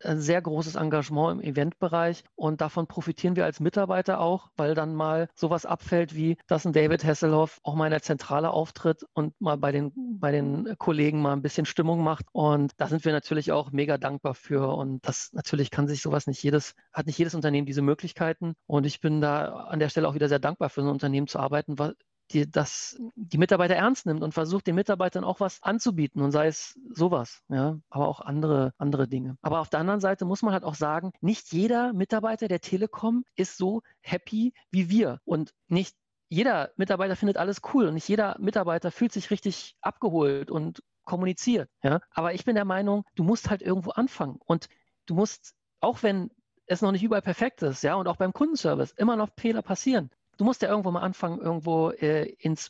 ein sehr großes Engagement im Eventbereich und davon profitieren wir als Mitarbeiter auch, weil dann mal sowas abfällt, wie dass ein David Hasselhoff auch mal in der Zentrale auftritt und mal bei den, bei den Kollegen mal ein bisschen Stimmung macht. Und da sind wir natürlich auch mega dankbar für. Und das natürlich kann sich sowas nicht jedes, hat nicht jedes Unternehmen diese Möglichkeiten. Und ich bin da an der Stelle auch wieder sehr dankbar für so ein Unternehmen zu arbeiten, weil die, das, die Mitarbeiter ernst nimmt und versucht, den Mitarbeitern auch was anzubieten und sei es sowas, ja, aber auch andere, andere Dinge. Aber auf der anderen Seite muss man halt auch sagen, nicht jeder Mitarbeiter der Telekom ist so happy wie wir und nicht jeder Mitarbeiter findet alles cool und nicht jeder Mitarbeiter fühlt sich richtig abgeholt und kommuniziert, ja. Aber ich bin der Meinung, du musst halt irgendwo anfangen und du musst, auch wenn es noch nicht überall perfekt ist, ja, und auch beim Kundenservice immer noch Fehler passieren du musst ja irgendwo mal anfangen, irgendwo äh, ins,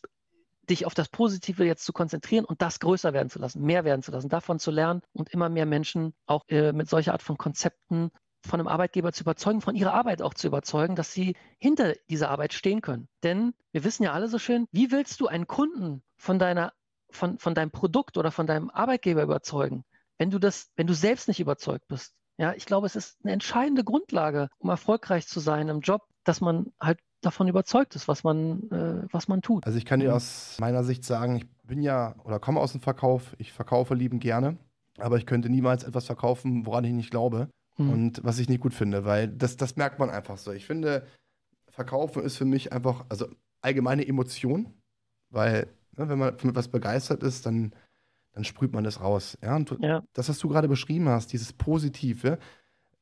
dich auf das Positive jetzt zu konzentrieren und das größer werden zu lassen, mehr werden zu lassen, davon zu lernen und immer mehr Menschen auch äh, mit solcher Art von Konzepten von einem Arbeitgeber zu überzeugen, von ihrer Arbeit auch zu überzeugen, dass sie hinter dieser Arbeit stehen können. Denn wir wissen ja alle so schön, wie willst du einen Kunden von deiner, von, von deinem Produkt oder von deinem Arbeitgeber überzeugen, wenn du das, wenn du selbst nicht überzeugt bist? Ja, ich glaube, es ist eine entscheidende Grundlage, um erfolgreich zu sein im Job, dass man halt davon überzeugt ist, was man, äh, was man tut. Also ich kann dir mhm. aus meiner Sicht sagen, ich bin ja oder komme aus dem Verkauf, ich verkaufe lieben gerne, aber ich könnte niemals etwas verkaufen, woran ich nicht glaube mhm. und was ich nicht gut finde, weil das, das merkt man einfach so. Ich finde, Verkaufen ist für mich einfach, also allgemeine Emotion, weil ne, wenn man für etwas begeistert ist, dann, dann sprüht man das raus. Ja? Und ja. das, was du gerade beschrieben hast, dieses Positive,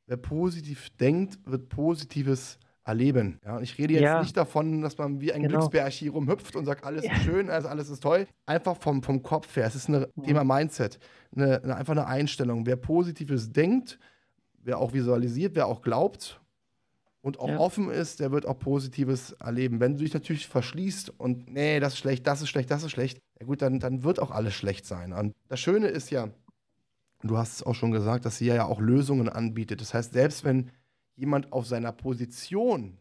wer positiv denkt, wird Positives erleben. Ja, und ich rede jetzt ja. nicht davon, dass man wie ein genau. Glücksbärchen hier rumhüpft und sagt, alles ja. ist schön, also alles ist toll. Einfach vom, vom Kopf her. Es ist ein ja. Thema Mindset. Eine, eine, einfach eine Einstellung. Wer Positives denkt, wer auch visualisiert, wer auch glaubt und auch Ja. offen ist, der wird auch Positives erleben. Wenn du dich natürlich verschließt und nee, das ist schlecht, das ist schlecht, das ist schlecht, ja gut, dann, dann wird auch alles schlecht sein. Und das Schöne ist ja, du hast es auch schon gesagt, dass sie ja auch Lösungen anbietet. Das heißt, selbst wenn jemand auf seiner Position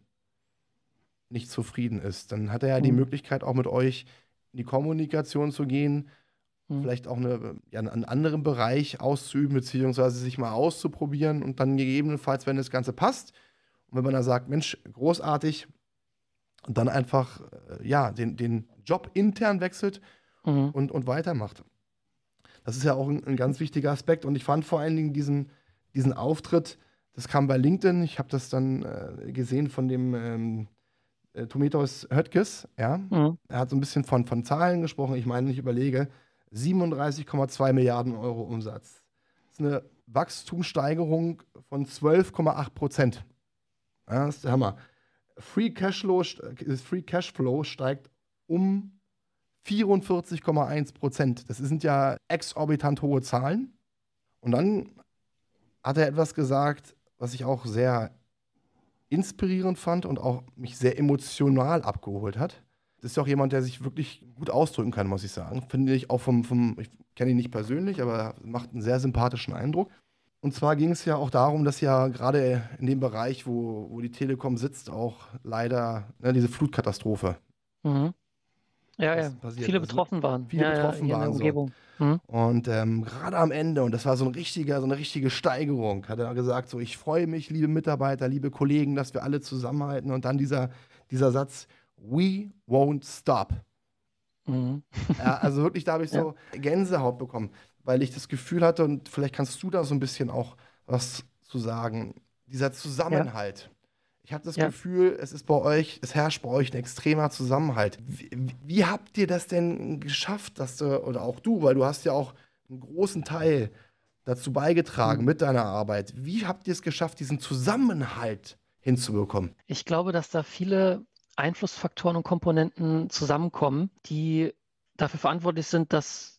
nicht zufrieden ist, dann hat er ja die Mhm. Möglichkeit, auch mit euch in die Kommunikation zu gehen, Mhm. vielleicht auch eine, ja, einen anderen Bereich auszuüben, beziehungsweise sich mal auszuprobieren und dann gegebenenfalls, wenn das Ganze passt, und wenn man da sagt, Mensch, großartig, und dann einfach äh, ja, den, den Job intern wechselt Mhm. und, und weitermacht. Das ist ja auch ein, ein ganz wichtiger Aspekt. Und ich fand vor allen Dingen diesen, diesen Auftritt, das kam bei LinkedIn, ich habe das dann äh, gesehen von dem ähm, äh, Tometos Höttges, ja. Mhm. Er hat so ein bisschen von, von Zahlen gesprochen. Ich meine, ich überlege, 37,2 Milliarden Euro Umsatz. Das ist eine Wachstumssteigerung von 12,8 Prozent. Ja, das ist der Hammer. Free Cashflow, st- Free Cashflow steigt um 44,1 Prozent. Das sind ja exorbitant hohe Zahlen. Und dann hat er etwas gesagt, was ich auch sehr inspirierend fand und auch mich sehr emotional abgeholt hat. Das ist auch jemand, der sich wirklich gut ausdrücken kann, muss ich sagen. Finde ich auch vom, vom ich kenne ihn nicht persönlich, aber er macht einen sehr sympathischen Eindruck. Und zwar ging es ja auch darum, dass ja gerade in dem Bereich, wo, wo die Telekom sitzt, auch leider ne, diese Flutkatastrophe Mhm. Ja, ja. passiert. Viele Also betroffen waren. viele ja, betroffen ja, hier in der waren so. Umgebung. Mhm. Und ähm, gerade am Ende, und das war so, ein richtiger, so eine richtige Steigerung, hat er gesagt, so ich freue mich, liebe Mitarbeiter, liebe Kollegen, dass wir alle zusammenhalten. Und dann dieser, dieser Satz, we won't stop. Mhm. Ja, also wirklich, da habe ich *laughs* so Gänsehaut bekommen, weil ich das Gefühl hatte, und vielleicht kannst du da so ein bisschen auch was zu sagen, dieser Zusammenhalt. Ich habe das Ja. Gefühl, es ist bei euch, es herrscht bei euch ein extremer Zusammenhalt. Wie, wie habt ihr das denn geschafft, dass du, oder auch du, weil du hast ja auch einen großen Teil dazu beigetragen Mhm. mit deiner Arbeit. Wie habt ihr es geschafft, diesen Zusammenhalt hinzubekommen? Ich glaube, dass da viele Einflussfaktoren und Komponenten zusammenkommen, die dafür verantwortlich sind, dass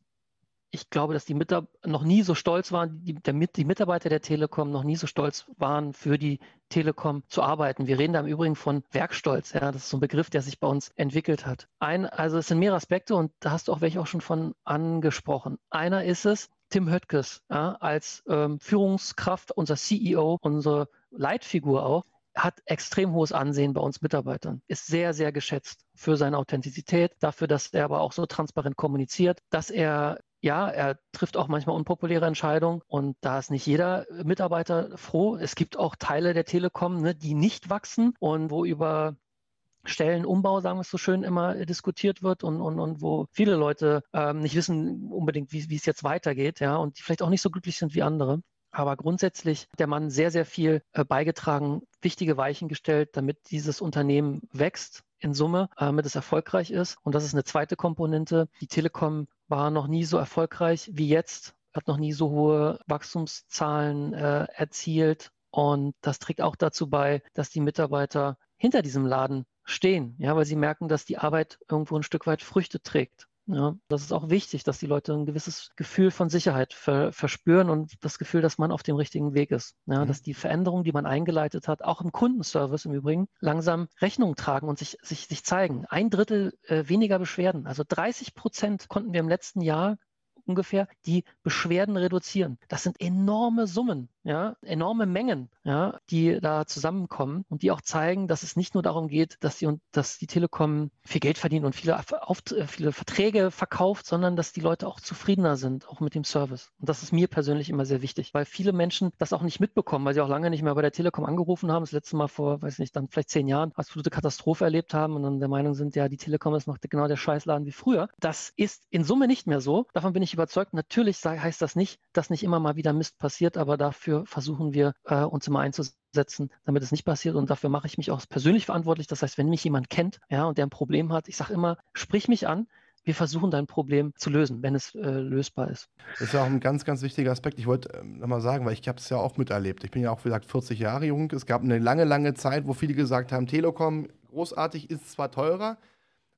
ich glaube, dass die Mitarbeiter noch nie so stolz waren, die, der, die Mitarbeiter der Telekom noch nie so stolz waren, für die Telekom zu arbeiten. Wir reden da im Übrigen von Werkstolz. Ja, das ist so ein Begriff, der sich bei uns entwickelt hat. Ein, also es sind mehrere Aspekte und da hast du auch welche auch schon von angesprochen. Einer ist es, Tim Höttges ja, als ähm, Führungskraft, unser CEO, unsere Leitfigur auch, hat extrem hohes Ansehen bei uns Mitarbeitern, ist sehr, sehr geschätzt für seine Authentizität, dafür, dass er aber auch so transparent kommuniziert, dass er ja, er trifft auch manchmal unpopuläre Entscheidungen und da ist nicht jeder Mitarbeiter froh. Es gibt auch Teile der Telekom, ne, die nicht wachsen und wo über Stellenumbau, sagen wir es so schön, immer diskutiert wird und, und, und wo viele Leute ähm, nicht wissen unbedingt, wie, wie es jetzt weitergeht, ja, und die vielleicht auch nicht so glücklich sind wie andere. Aber grundsätzlich hat der Mann sehr, sehr viel äh, beigetragen, wichtige Weichen gestellt, damit dieses Unternehmen wächst in Summe, äh, damit es erfolgreich ist. Und das ist eine zweite Komponente. Die Telekom war noch nie so erfolgreich wie jetzt, hat noch nie so hohe Wachstumszahlen äh, erzielt. Und das trägt auch dazu bei, dass die Mitarbeiter hinter diesem Laden stehen, ja, weil sie merken, dass die Arbeit irgendwo ein Stück weit Früchte trägt. Ja, das ist auch wichtig, dass die Leute ein gewisses Gefühl von Sicherheit ver verspüren und das Gefühl, dass man auf dem richtigen Weg ist. Ja, Mhm. Dass die Veränderungen, die man eingeleitet hat, auch im Kundenservice im Übrigen, langsam Rechnung tragen und sich, sich, sich zeigen. Ein Drittel äh, weniger Beschwerden, also 30 Prozent konnten wir im letzten Jahr ungefähr die Beschwerden reduzieren. Das sind enorme Summen, ja, enorme Mengen, ja, die da zusammenkommen und die auch zeigen, dass es nicht nur darum geht, dass die, dass die Telekom viel Geld verdient und viele, auf, viele Verträge verkauft, sondern dass die Leute auch zufriedener sind, auch mit dem Service. Und das ist mir persönlich immer sehr wichtig, weil viele Menschen das auch nicht mitbekommen, weil sie auch lange nicht mehr bei der Telekom angerufen haben, das letzte Mal vor, weiß nicht, dann vielleicht zehn Jahren, absolute Katastrophe erlebt haben und dann der Meinung sind, ja, die Telekom ist noch genau der Scheißladen wie früher. Das ist in Summe nicht mehr so. Davon bin ich überzeugt. Natürlich heißt das nicht, dass nicht immer mal wieder Mist passiert, aber dafür versuchen wir äh, uns immer einzusetzen, damit es nicht passiert. Und dafür mache ich mich auch persönlich verantwortlich. Das heißt, wenn mich jemand kennt, ja, und der ein Problem hat, ich sage immer, sprich mich an. Wir versuchen dein Problem zu lösen, wenn es äh, lösbar ist. Das ist ja auch ein ganz, ganz wichtiger Aspekt. Ich wollte ähm, nochmal sagen, weil ich habe es ja auch miterlebt. Ich bin ja auch, wie gesagt, 40 Jahre jung. Es gab eine lange, lange Zeit, wo viele gesagt haben, Telekom, großartig, ist zwar teurer,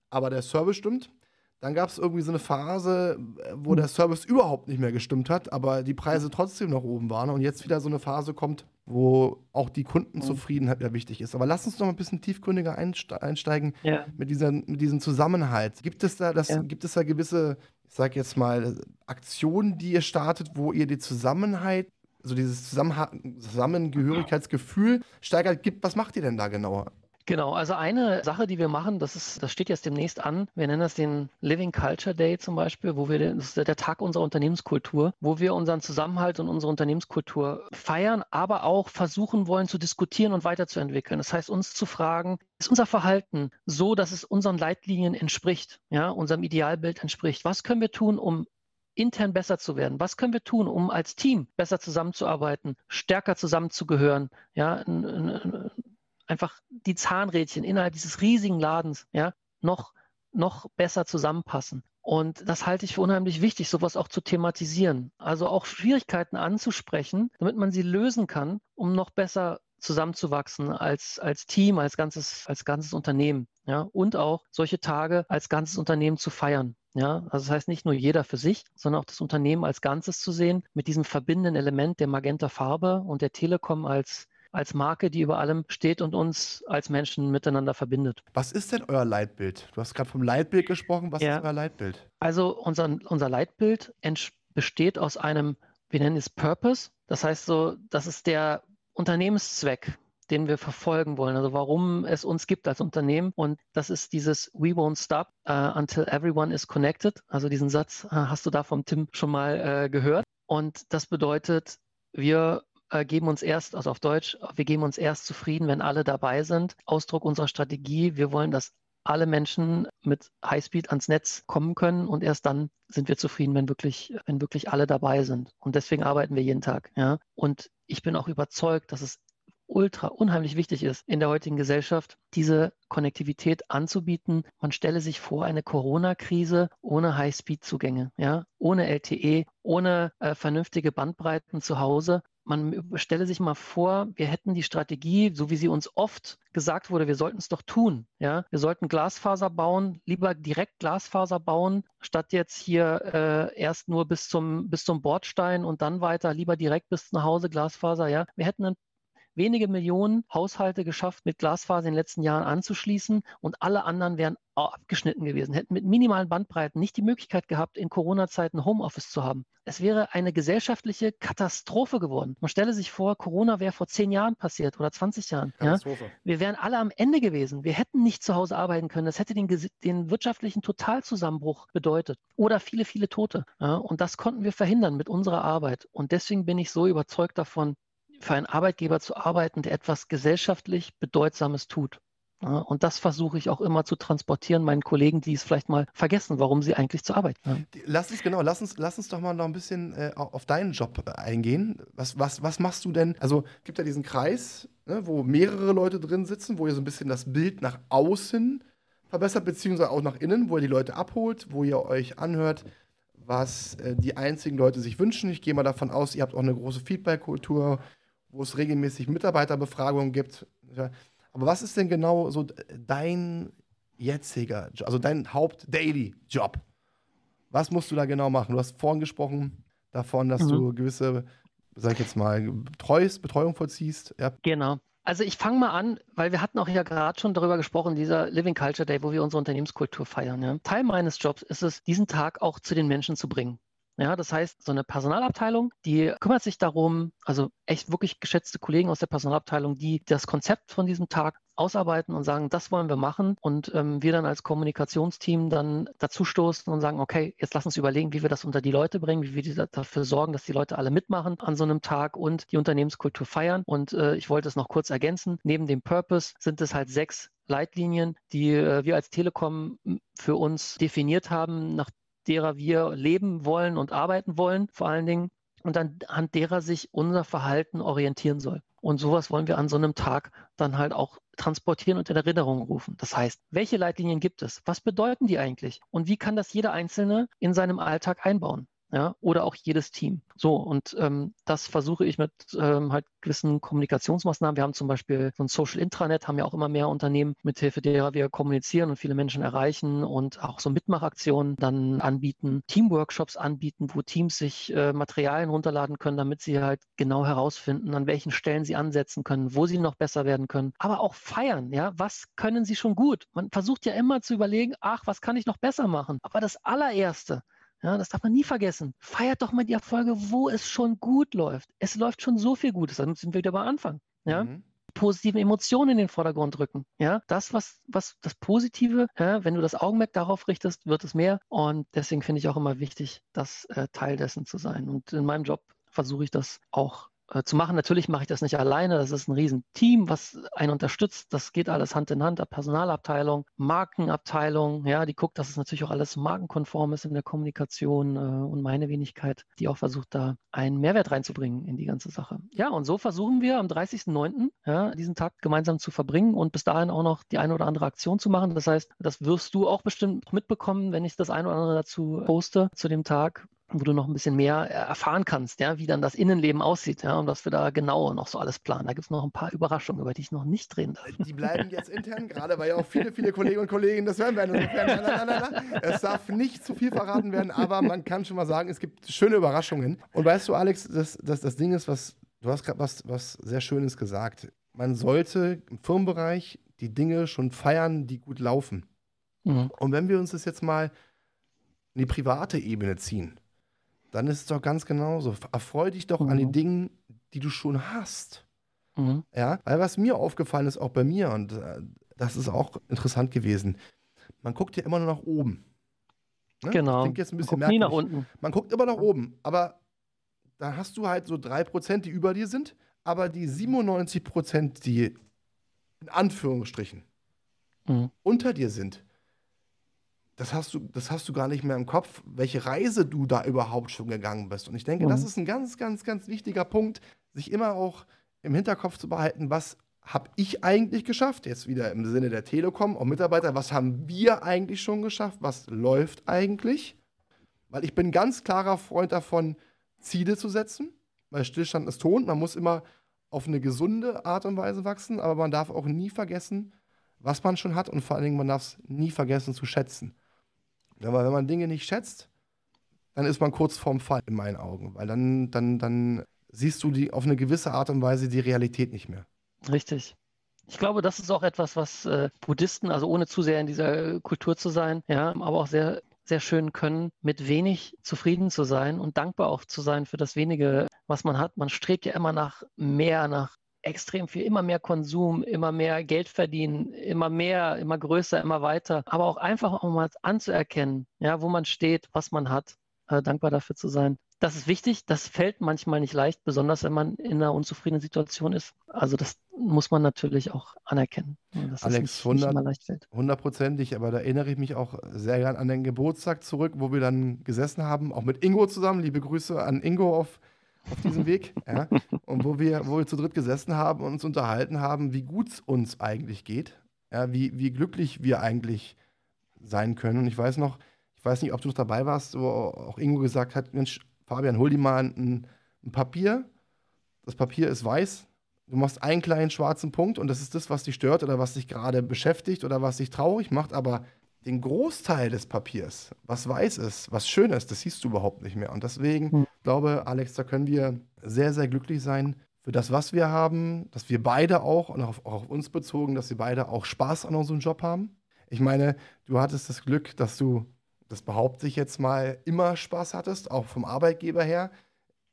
aber der Service stimmt. Dann gab es irgendwie so eine Phase, wo der Service überhaupt nicht mehr gestimmt hat, aber die Preise trotzdem nach oben waren. Und jetzt wieder so eine Phase kommt, wo auch die Kundenzufriedenheit ja wichtig ist. Aber lass uns noch ein bisschen tiefgründiger einsteigen ja. mit, dieser, mit diesem Zusammenhalt. Gibt es da das, ja. gibt es da gewisse, ich sag jetzt mal, Aktionen, die ihr startet, wo ihr die Zusammenhalt, also dieses Zusammengehörigkeitsgefühl steigert? Gibt, was macht ihr denn da genauer? Genau, also eine Sache, die wir machen, das ist, das steht jetzt demnächst an. Wir nennen das den Living Culture Day zum Beispiel, wo wir, das ist der Tag unserer Unternehmenskultur, wo wir unseren Zusammenhalt und unsere Unternehmenskultur feiern, aber auch versuchen wollen zu diskutieren und weiterzuentwickeln. Das heißt, uns zu fragen, ist unser Verhalten so, dass es unseren Leitlinien entspricht, ja, unserem Idealbild entspricht? Was können wir tun, um intern besser zu werden? Was können wir tun, um als Team besser zusammenzuarbeiten, stärker zusammenzugehören, ja, einfach die Zahnrädchen innerhalb dieses riesigen Ladens ja, noch, noch besser zusammenpassen. Und das halte ich für unheimlich wichtig, sowas auch zu thematisieren. Also auch Schwierigkeiten anzusprechen, damit man sie lösen kann, um noch besser zusammenzuwachsen als, als Team, als ganzes, als ganzes Unternehmen. Ja? Und auch solche Tage als ganzes Unternehmen zu feiern. Ja, also das heißt nicht nur jeder für sich, sondern auch das Unternehmen als Ganzes zu sehen, mit diesem verbindenden Element der Magenta Farbe und der Telekom als als Marke, die über allem steht und uns als Menschen miteinander verbindet. Was ist denn euer Leitbild? Du hast gerade vom Leitbild gesprochen. Was ja. ist euer Leitbild? Also unser, unser Leitbild besteht aus einem, wir nennen es Purpose. Das heißt so, das ist der Unternehmenszweck, den wir verfolgen wollen, also warum es uns gibt als Unternehmen. Und das ist dieses We won't stop uh, until everyone is connected. Also diesen Satz uh, hast du da vom Tim schon mal uh, gehört. Und das bedeutet, wir äh, geben uns erst, also auf Deutsch, wir geben uns erst zufrieden, wenn alle dabei sind. Ausdruck unserer Strategie, wir wollen, dass alle Menschen mit Highspeed ans Netz kommen können und erst dann sind wir zufrieden, wenn wirklich, wenn wirklich alle dabei sind. Und deswegen arbeiten wir jeden Tag. Ja? Und ich bin auch überzeugt, dass es ultra unheimlich wichtig ist, in der heutigen Gesellschaft diese Konnektivität anzubieten. Man stelle sich vor, eine Corona-Krise ohne Highspeed-Zugänge, ja, ohne LTE, ohne äh, vernünftige Bandbreiten zu Hause man stelle sich mal vor, wir hätten die Strategie, so wie sie uns oft gesagt wurde, wir sollten es doch tun. Ja? Wir sollten Glasfaser bauen, lieber direkt Glasfaser bauen, statt jetzt hier äh, erst nur bis zum, bis zum Bordstein und dann weiter, lieber direkt bis nach Hause Glasfaser. Ja? Wir hätten einen wenige Millionen Haushalte geschafft, mit Glasfaser in den letzten Jahren anzuschließen und alle anderen wären abgeschnitten gewesen, hätten mit minimalen Bandbreiten nicht die Möglichkeit gehabt, in Corona-Zeiten Homeoffice zu haben. Es wäre eine gesellschaftliche Katastrophe geworden. Man stelle sich vor, Corona wäre vor zehn Jahren passiert oder 20 Jahren. Ja? Wir wären alle am Ende gewesen. Wir hätten nicht zu Hause arbeiten können. Das hätte den, den wirtschaftlichen Totalzusammenbruch bedeutet oder viele, viele Tote. Ja? Und das konnten wir verhindern mit unserer Arbeit. Und deswegen bin ich so überzeugt davon, für einen Arbeitgeber zu arbeiten, der etwas gesellschaftlich Bedeutsames tut. Und das versuche ich auch immer zu transportieren, meinen Kollegen, die es vielleicht mal vergessen, warum sie eigentlich zur Arbeit gehen. Lass uns, genau, lass uns, lass uns doch mal noch ein bisschen äh, auf deinen Job eingehen. Was, was, was machst du denn? Also gibt ja diesen Kreis, ne, wo mehrere Leute drin sitzen, wo ihr so ein bisschen das Bild nach außen verbessert, beziehungsweise auch nach innen, wo ihr die Leute abholt, wo ihr euch anhört, was äh, die einzigen Leute sich wünschen. Ich gehe mal davon aus, ihr habt auch eine große Feedback-Kultur wo es regelmäßig Mitarbeiterbefragungen gibt. Aber was ist denn genau so dein jetziger, also dein Haupt-Daily-Job? Was musst du da genau machen? Du hast vorhin gesprochen davon, dass mhm. du gewisse, sag ich jetzt mal, Betreuest, Betreuung vollziehst. Ja. Genau. Also ich fange mal an, weil wir hatten auch ja gerade schon darüber gesprochen, dieser Living Culture Day, wo wir unsere Unternehmenskultur feiern. Ja. Teil meines Jobs ist es, diesen Tag auch zu den Menschen zu bringen. Ja, das heißt, so eine Personalabteilung, die kümmert sich darum, also echt wirklich geschätzte Kollegen aus der Personalabteilung, die das Konzept von diesem Tag ausarbeiten und sagen, das wollen wir machen und ähm, wir dann als Kommunikationsteam dann dazu stoßen und sagen, okay, jetzt lass uns überlegen, wie wir das unter die Leute bringen, wie wir dafür sorgen, dass die Leute alle mitmachen an so einem Tag und die Unternehmenskultur feiern. Und äh, ich wollte es noch kurz ergänzen, neben dem Purpose sind es halt sechs Leitlinien, die äh, wir als Telekom für uns definiert haben, nach derer wir leben wollen und arbeiten wollen, vor allen Dingen, und anhand derer sich unser Verhalten orientieren soll. Und sowas wollen wir an so einem Tag dann halt auch transportieren und in Erinnerung rufen. Das heißt, welche Leitlinien gibt es? Was bedeuten die eigentlich? Und wie kann das jeder Einzelne in seinem Alltag einbauen? Ja, oder auch jedes Team. So, und ähm, das versuche ich mit ähm, halt gewissen Kommunikationsmaßnahmen. Wir haben zum Beispiel so ein Social Intranet, haben ja auch immer mehr Unternehmen, mithilfe derer wir kommunizieren und viele Menschen erreichen und auch so Mitmachaktionen dann anbieten, Teamworkshops anbieten, wo Teams sich äh, Materialien runterladen können, damit sie halt genau herausfinden, an welchen Stellen sie ansetzen können, wo sie noch besser werden können. Aber auch feiern, ja, was können sie schon gut? Man versucht ja immer zu überlegen, ach, was kann ich noch besser machen? Aber das allererste, ja, das darf man nie vergessen. Feiert doch mal die Erfolge, wo es schon gut läuft. Es läuft schon so viel Gutes. Dann sind wir wieder bei Anfang. Ja? Mhm. Positive Emotionen in den Vordergrund rücken. Ja, das, was, was das Positive, ja, wenn du das Augenmerk darauf richtest, wird es mehr. Und deswegen finde ich auch immer wichtig, das äh, Teil dessen zu sein. Und in meinem Job versuche ich das auch zu machen. Natürlich mache ich das nicht alleine. Das ist ein Riesenteam, was einen unterstützt. Das geht alles Hand in Hand. Personalabteilung, Markenabteilung, ja, die guckt, dass es natürlich auch alles markenkonform ist in der Kommunikation äh, und meine Wenigkeit, die auch versucht, da einen Mehrwert reinzubringen in die ganze Sache. Ja, und so versuchen wir am 30.09. Ja, diesen Tag gemeinsam zu verbringen und bis dahin auch noch die eine oder andere Aktion zu machen. Das heißt, das wirst du auch bestimmt mitbekommen, wenn ich das eine oder andere dazu poste zu dem Tag wo du noch ein bisschen mehr äh, erfahren kannst, ja, wie dann das Innenleben aussieht, ja, und was wir da genau noch so alles planen. Da gibt es noch ein paar Überraschungen, über die ich noch nicht reden darf. Die bleiben jetzt intern, gerade weil ja auch viele, viele Kollegen und Kolleginnen das hören werden. Insofern, na, na, na, es darf nicht zu viel verraten werden, aber man kann schon mal sagen, es gibt schöne Überraschungen. Und weißt du, Alex, das, das, das Ding ist, was, du hast gerade was, was sehr Schönes gesagt. Man sollte im Firmenbereich die Dinge schon feiern, die gut laufen. Mhm. Und wenn wir uns das jetzt mal in die private Ebene ziehen, dann ist es doch ganz genauso. Erfreu dich doch mhm. an den Dingen, die du schon hast. Mhm. Ja, weil was mir aufgefallen ist, auch bei mir, und äh, das ist auch interessant gewesen, man guckt ja immer nur nach oben. Ne? Genau. Das jetzt ein bisschen man guckt nie nach unten. Man guckt immer nach oben, aber da hast du halt so 3%, die über dir sind, aber die 97%, die in Anführungsstrichen mhm. unter dir sind, das hast, du, das hast du gar nicht mehr im Kopf, welche Reise du da überhaupt schon gegangen bist. Und ich denke, mhm. das ist ein ganz, ganz, ganz wichtiger Punkt, sich immer auch im Hinterkopf zu behalten, was habe ich eigentlich geschafft? Jetzt wieder im Sinne der Telekom und Mitarbeiter, was haben wir eigentlich schon geschafft? Was läuft eigentlich? Weil ich bin ganz klarer Freund davon, Ziele zu setzen, weil Stillstand ist Ton. Man muss immer auf eine gesunde Art und Weise wachsen, aber man darf auch nie vergessen, was man schon hat und vor allen Dingen, man darf es nie vergessen zu schätzen. Aber wenn man Dinge nicht schätzt, dann ist man kurz vorm Fall in meinen Augen, weil dann, dann, dann siehst du die auf eine gewisse Art und Weise die Realität nicht mehr. Richtig. Ich glaube, das ist auch etwas, was äh, Buddhisten, also ohne zu sehr in dieser Kultur zu sein, ja, aber auch sehr, sehr schön können, mit wenig zufrieden zu sein und dankbar auch zu sein für das wenige, was man hat. Man strebt ja immer nach mehr, nach extrem viel, immer mehr Konsum, immer mehr Geld verdienen, immer mehr, immer größer, immer weiter. Aber auch einfach auch mal anzuerkennen, ja, wo man steht, was man hat, äh, dankbar dafür zu sein. Das ist wichtig, das fällt manchmal nicht leicht, besonders wenn man in einer unzufriedenen Situation ist. Also das muss man natürlich auch anerkennen. Dass Alex, hundertprozentig, aber da erinnere ich mich auch sehr gern an den Geburtstag zurück, wo wir dann gesessen haben, auch mit Ingo zusammen. Liebe Grüße an Ingo auf auf diesem Weg. *laughs* ja, und wo wir, wo wir zu dritt gesessen haben und uns unterhalten haben, wie gut es uns eigentlich geht, ja, wie, wie glücklich wir eigentlich sein können. Und ich weiß noch, ich weiß nicht, ob du noch dabei warst, wo auch Ingo gesagt hat: Mensch, Fabian, hol dir mal ein, ein Papier. Das Papier ist weiß. Du machst einen kleinen schwarzen Punkt und das ist das, was dich stört oder was dich gerade beschäftigt oder was dich traurig macht. Aber den Großteil des Papiers, was weiß ist, was schön ist, das siehst du überhaupt nicht mehr. Und deswegen mhm. glaube, Alex, da können wir sehr, sehr glücklich sein für das, was wir haben, dass wir beide auch, und auch auf, auch auf uns bezogen, dass wir beide auch Spaß an unserem Job haben. Ich meine, du hattest das Glück, dass du, das behaupte ich jetzt mal, immer Spaß hattest, auch vom Arbeitgeber her.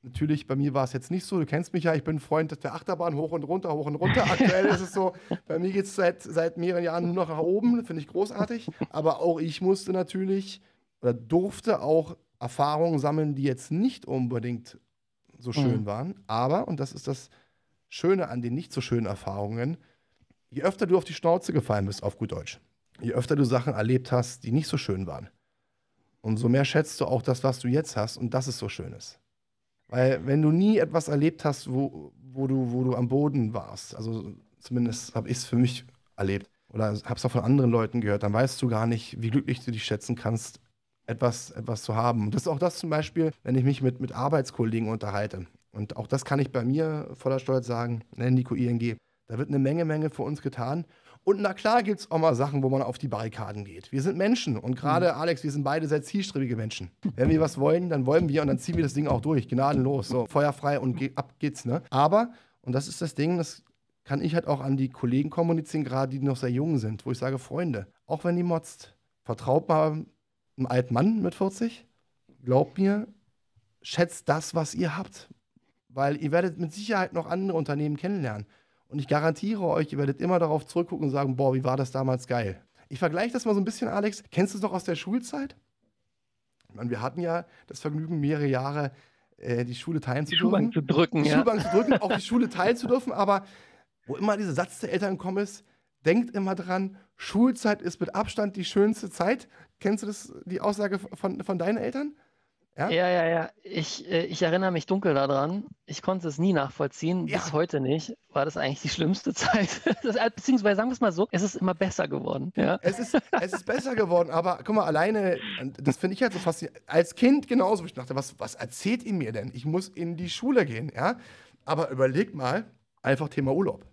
Natürlich, bei mir war es jetzt nicht so. Du kennst mich ja, ich bin ein Freund der Achterbahn, hoch und runter, hoch und runter. Aktuell ist es so, bei mir geht es seit, seit mehreren Jahren nur noch nach oben, finde ich großartig. Aber auch ich musste natürlich oder durfte auch Erfahrungen sammeln, die jetzt nicht unbedingt so schön mhm. waren. Aber, und das ist das Schöne an den nicht so schönen Erfahrungen, je öfter du auf die Schnauze gefallen bist, auf gut Deutsch, je öfter du Sachen erlebt hast, die nicht so schön waren, umso mehr schätzt du auch das, was du jetzt hast und das ist so schön ist. Weil wenn du nie etwas erlebt hast, wo, wo, du, wo du am Boden warst, also zumindest habe ich es für mich erlebt oder habe es auch von anderen Leuten gehört, dann weißt du gar nicht, wie glücklich du dich schätzen kannst, etwas, etwas zu haben. Und das ist auch das zum Beispiel, wenn ich mich mit, mit Arbeitskollegen unterhalte. Und auch das kann ich bei mir voller Stolz sagen, ne, Nico ING. Da wird eine Menge, Menge für uns getan. Und na klar gibt es auch mal Sachen, wo man auf die Barrikaden geht. Wir sind Menschen und gerade mhm. Alex, wir sind beide sehr zielstrebige Menschen. Wenn wir was wollen, dann wollen wir und dann ziehen wir das Ding auch durch, gnadenlos, so feuerfrei und ge ab geht's. Ne? Aber, und das ist das Ding, das kann ich halt auch an die Kollegen kommunizieren, gerade die noch sehr jung sind, wo ich sage, Freunde, auch wenn die motzt, vertraut mal einem alten Mann mit 40, glaubt mir, schätzt das, was ihr habt. Weil ihr werdet mit Sicherheit noch andere Unternehmen kennenlernen. Und ich garantiere euch, ihr werdet immer darauf zurückgucken und sagen, boah, wie war das damals geil. Ich vergleiche das mal so ein bisschen, Alex. Kennst du es noch aus der Schulzeit? Ich meine, wir hatten ja das Vergnügen, mehrere Jahre äh, die Schule teilen zu dürfen. Schulbank zu drücken, die ja. Schulbank zu drücken, auch die *laughs* Schule teilen zu dürfen. Aber wo immer dieser Satz der Eltern kommt, ist, denkt immer dran, Schulzeit ist mit Abstand die schönste Zeit. Kennst du das, die Aussage von, von deinen Eltern? Ja, ja, ja. ja. Ich, äh, ich erinnere mich dunkel daran. Ich konnte es nie nachvollziehen, ja. bis heute nicht. War das eigentlich die schlimmste *laughs* Zeit? Das, äh, beziehungsweise sagen wir es mal so, es ist immer besser geworden. Ja? Es, ist, es ist besser geworden, aber guck mal, alleine, das finde ich halt so faszinierend. Als Kind genauso, ich dachte, was, was erzählt ihr mir denn? Ich muss in die Schule gehen, ja? Aber überleg mal, einfach Thema Urlaub.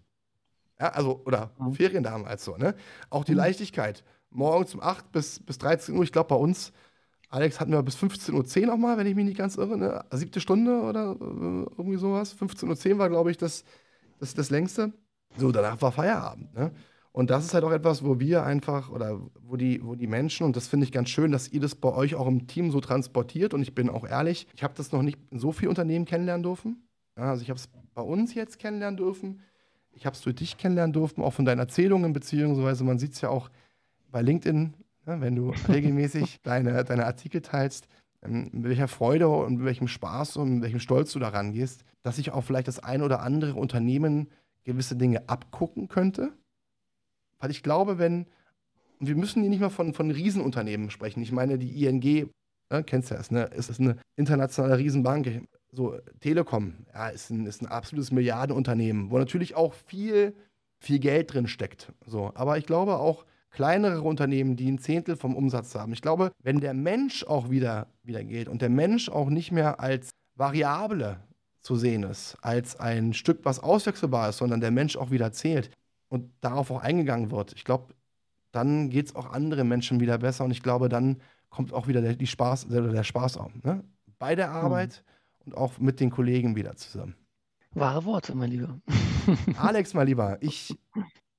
Ja, also, oder mhm. Ferien damals so, ne? Auch die mhm. Leichtigkeit. Morgens um 8 bis, bis 13 Uhr, ich glaube bei uns Alex hatten wir bis 15.10 Uhr nochmal, wenn ich mich nicht ganz irre, ne? Siebte Stunde oder äh, irgendwie sowas. 15.10 Uhr war, glaube ich, das, das, das längste. So, danach war Feierabend. Ne? Und das ist halt auch etwas, wo wir einfach, oder wo die, wo die Menschen, und das finde ich ganz schön, dass ihr das bei euch auch im Team so transportiert. Und ich bin auch ehrlich, ich habe das noch nicht in so vielen Unternehmen kennenlernen dürfen. Ja, also ich habe es bei uns jetzt kennenlernen dürfen. Ich habe es durch dich kennenlernen dürfen, auch von deinen Erzählungen, beziehungsweise man sieht es ja auch bei LinkedIn, wenn du regelmäßig *laughs* deine, deine Artikel teilst, ähm, mit welcher Freude und mit welchem Spaß und mit welchem Stolz du daran gehst, dass sich auch vielleicht das ein oder andere Unternehmen gewisse Dinge abgucken könnte. Weil ich glaube, wenn, und wir müssen hier nicht mal von, von Riesenunternehmen sprechen. Ich meine, die ING, ne, kennst du ja, ist eine, ist eine internationale Riesenbank. So, Telekom, ja, ist ein, ist ein absolutes Milliardenunternehmen, wo natürlich auch viel, viel Geld drin steckt. So, aber ich glaube auch, kleinere Unternehmen, die ein Zehntel vom Umsatz haben. Ich glaube, wenn der Mensch auch wieder, wieder geht und der Mensch auch nicht mehr als Variable zu sehen ist, als ein Stück, was auswechselbar ist, sondern der Mensch auch wieder zählt und darauf auch eingegangen wird, ich glaube, dann geht es auch anderen Menschen wieder besser und ich glaube, dann kommt auch wieder der, die Spaß, der, der Spaß auf. Ne? Bei der Arbeit mhm. und auch mit den Kollegen wieder zusammen. Wahre Worte, mein Lieber. *laughs* Alex, mein Lieber, ich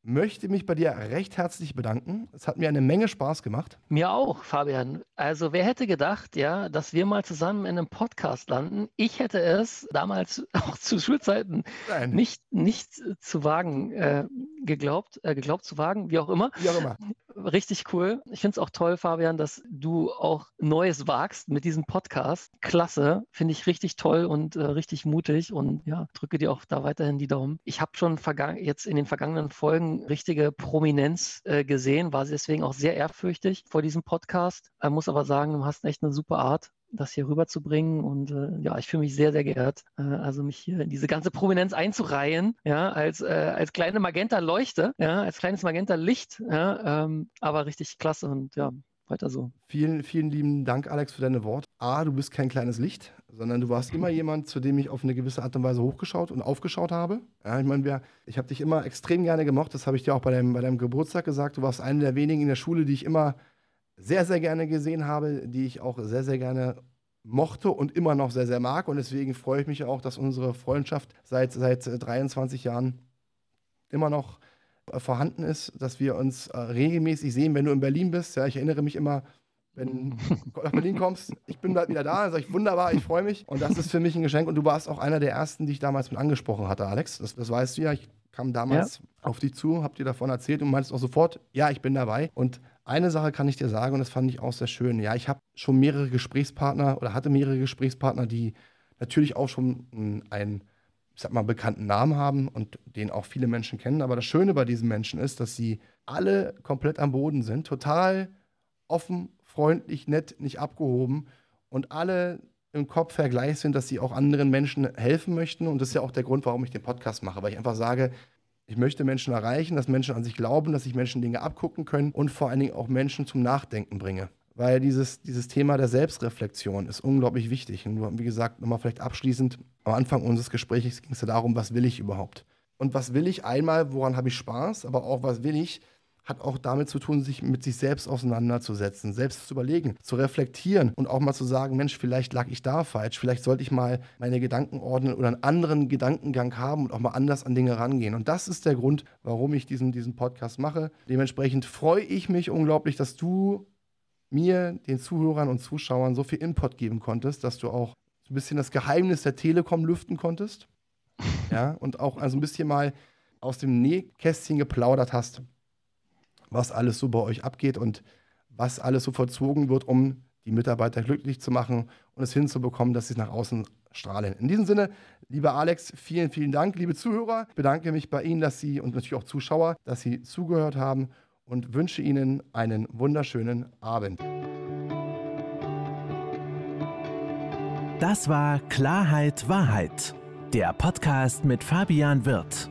möchte mich bei dir recht herzlich bedanken. Es hat mir eine Menge Spaß gemacht. Mir auch, Fabian. Also wer hätte gedacht, ja, dass wir mal zusammen in einem Podcast landen? Ich hätte es damals *laughs* auch zu Schulzeiten nicht, nicht zu wagen äh, geglaubt, äh, geglaubt zu wagen, wie auch immer. Wie auch immer richtig cool. Ich finde es auch toll, Fabian, dass du auch Neues wagst mit diesem Podcast. Klasse, finde ich richtig toll und äh, richtig mutig und ja, drücke dir auch da weiterhin die Daumen. Ich habe schon jetzt in den vergangenen Folgen richtige Prominenz äh, gesehen, war deswegen auch sehr ehrfürchtig vor diesem Podcast. Ich muss aber sagen, du hast echt eine super Art das hier rüberzubringen. Und äh, ja, ich fühle mich sehr, sehr geehrt, äh, also mich hier in diese ganze Prominenz einzureihen, ja, als, äh, als kleine Magenta-Leuchte, ja, als kleines Magenta-Licht, ja, ähm, aber richtig klasse und ja, weiter so. Vielen, vielen lieben Dank, Alex, für deine Worte. A, du bist kein kleines Licht, sondern du warst immer jemand, zu dem ich auf eine gewisse Art und Weise hochgeschaut und aufgeschaut habe. Ja, ich meine, ich habe dich immer extrem gerne gemocht, das habe ich dir auch bei deinem, bei deinem Geburtstag gesagt. Du warst eine der wenigen in der Schule, die ich immer sehr, sehr gerne gesehen habe, die ich auch sehr, sehr gerne mochte und immer noch sehr, sehr mag. Und deswegen freue ich mich auch, dass unsere Freundschaft seit, seit 23 Jahren immer noch äh, vorhanden ist, dass wir uns äh, regelmäßig sehen, wenn du in Berlin bist. Ja, ich erinnere mich immer, wenn *laughs* du nach Berlin kommst, ich bin bald wieder da, dann sage ich, wunderbar, ich freue mich. Und das ist für mich ein Geschenk. Und du warst auch einer der ersten, die ich damals mit angesprochen hatte, Alex. Das, das weißt du ja. Ich kam damals ja. auf dich zu, hab dir davon erzählt und meintest auch sofort, ja, ich bin dabei. Und eine Sache kann ich dir sagen und das fand ich auch sehr schön. Ja, ich habe schon mehrere Gesprächspartner oder hatte mehrere Gesprächspartner, die natürlich auch schon einen, ich sag mal, bekannten Namen haben und den auch viele Menschen kennen. Aber das Schöne bei diesen Menschen ist, dass sie alle komplett am Boden sind, total offen, freundlich, nett, nicht abgehoben und alle im Kopf vergleich sind, dass sie auch anderen Menschen helfen möchten. Und das ist ja auch der Grund, warum ich den Podcast mache, weil ich einfach sage, ich möchte Menschen erreichen, dass Menschen an sich glauben, dass sich Menschen Dinge abgucken können und vor allen Dingen auch Menschen zum Nachdenken bringe. weil dieses, dieses Thema der Selbstreflexion ist unglaublich wichtig. Und wie gesagt, nochmal vielleicht abschließend, am Anfang unseres Gesprächs ging es ja darum, was will ich überhaupt? Und was will ich einmal, woran habe ich Spaß, aber auch was will ich, hat auch damit zu tun, sich mit sich selbst auseinanderzusetzen, selbst zu überlegen, zu reflektieren und auch mal zu sagen, Mensch, vielleicht lag ich da falsch, vielleicht sollte ich mal meine Gedanken ordnen oder einen anderen Gedankengang haben und auch mal anders an Dinge rangehen. Und das ist der Grund, warum ich diesen, diesen Podcast mache. Dementsprechend freue ich mich unglaublich, dass du mir, den Zuhörern und Zuschauern so viel Input geben konntest, dass du auch so ein bisschen das Geheimnis der Telekom lüften konntest. *laughs* Ja, und auch also ein bisschen mal aus dem Nähkästchen geplaudert hast, was alles so bei euch abgeht und was alles so vollzogen wird, um die Mitarbeiter glücklich zu machen und es hinzubekommen, dass sie nach außen strahlen. In diesem Sinne, lieber Alex, vielen, vielen Dank. Liebe Zuhörer, ich bedanke mich bei Ihnen, dass Sie und natürlich auch Zuschauer, dass Sie zugehört haben und wünsche Ihnen einen wunderschönen Abend. Das war Klarheit Wahrheit, der Podcast mit Fabian Wirth.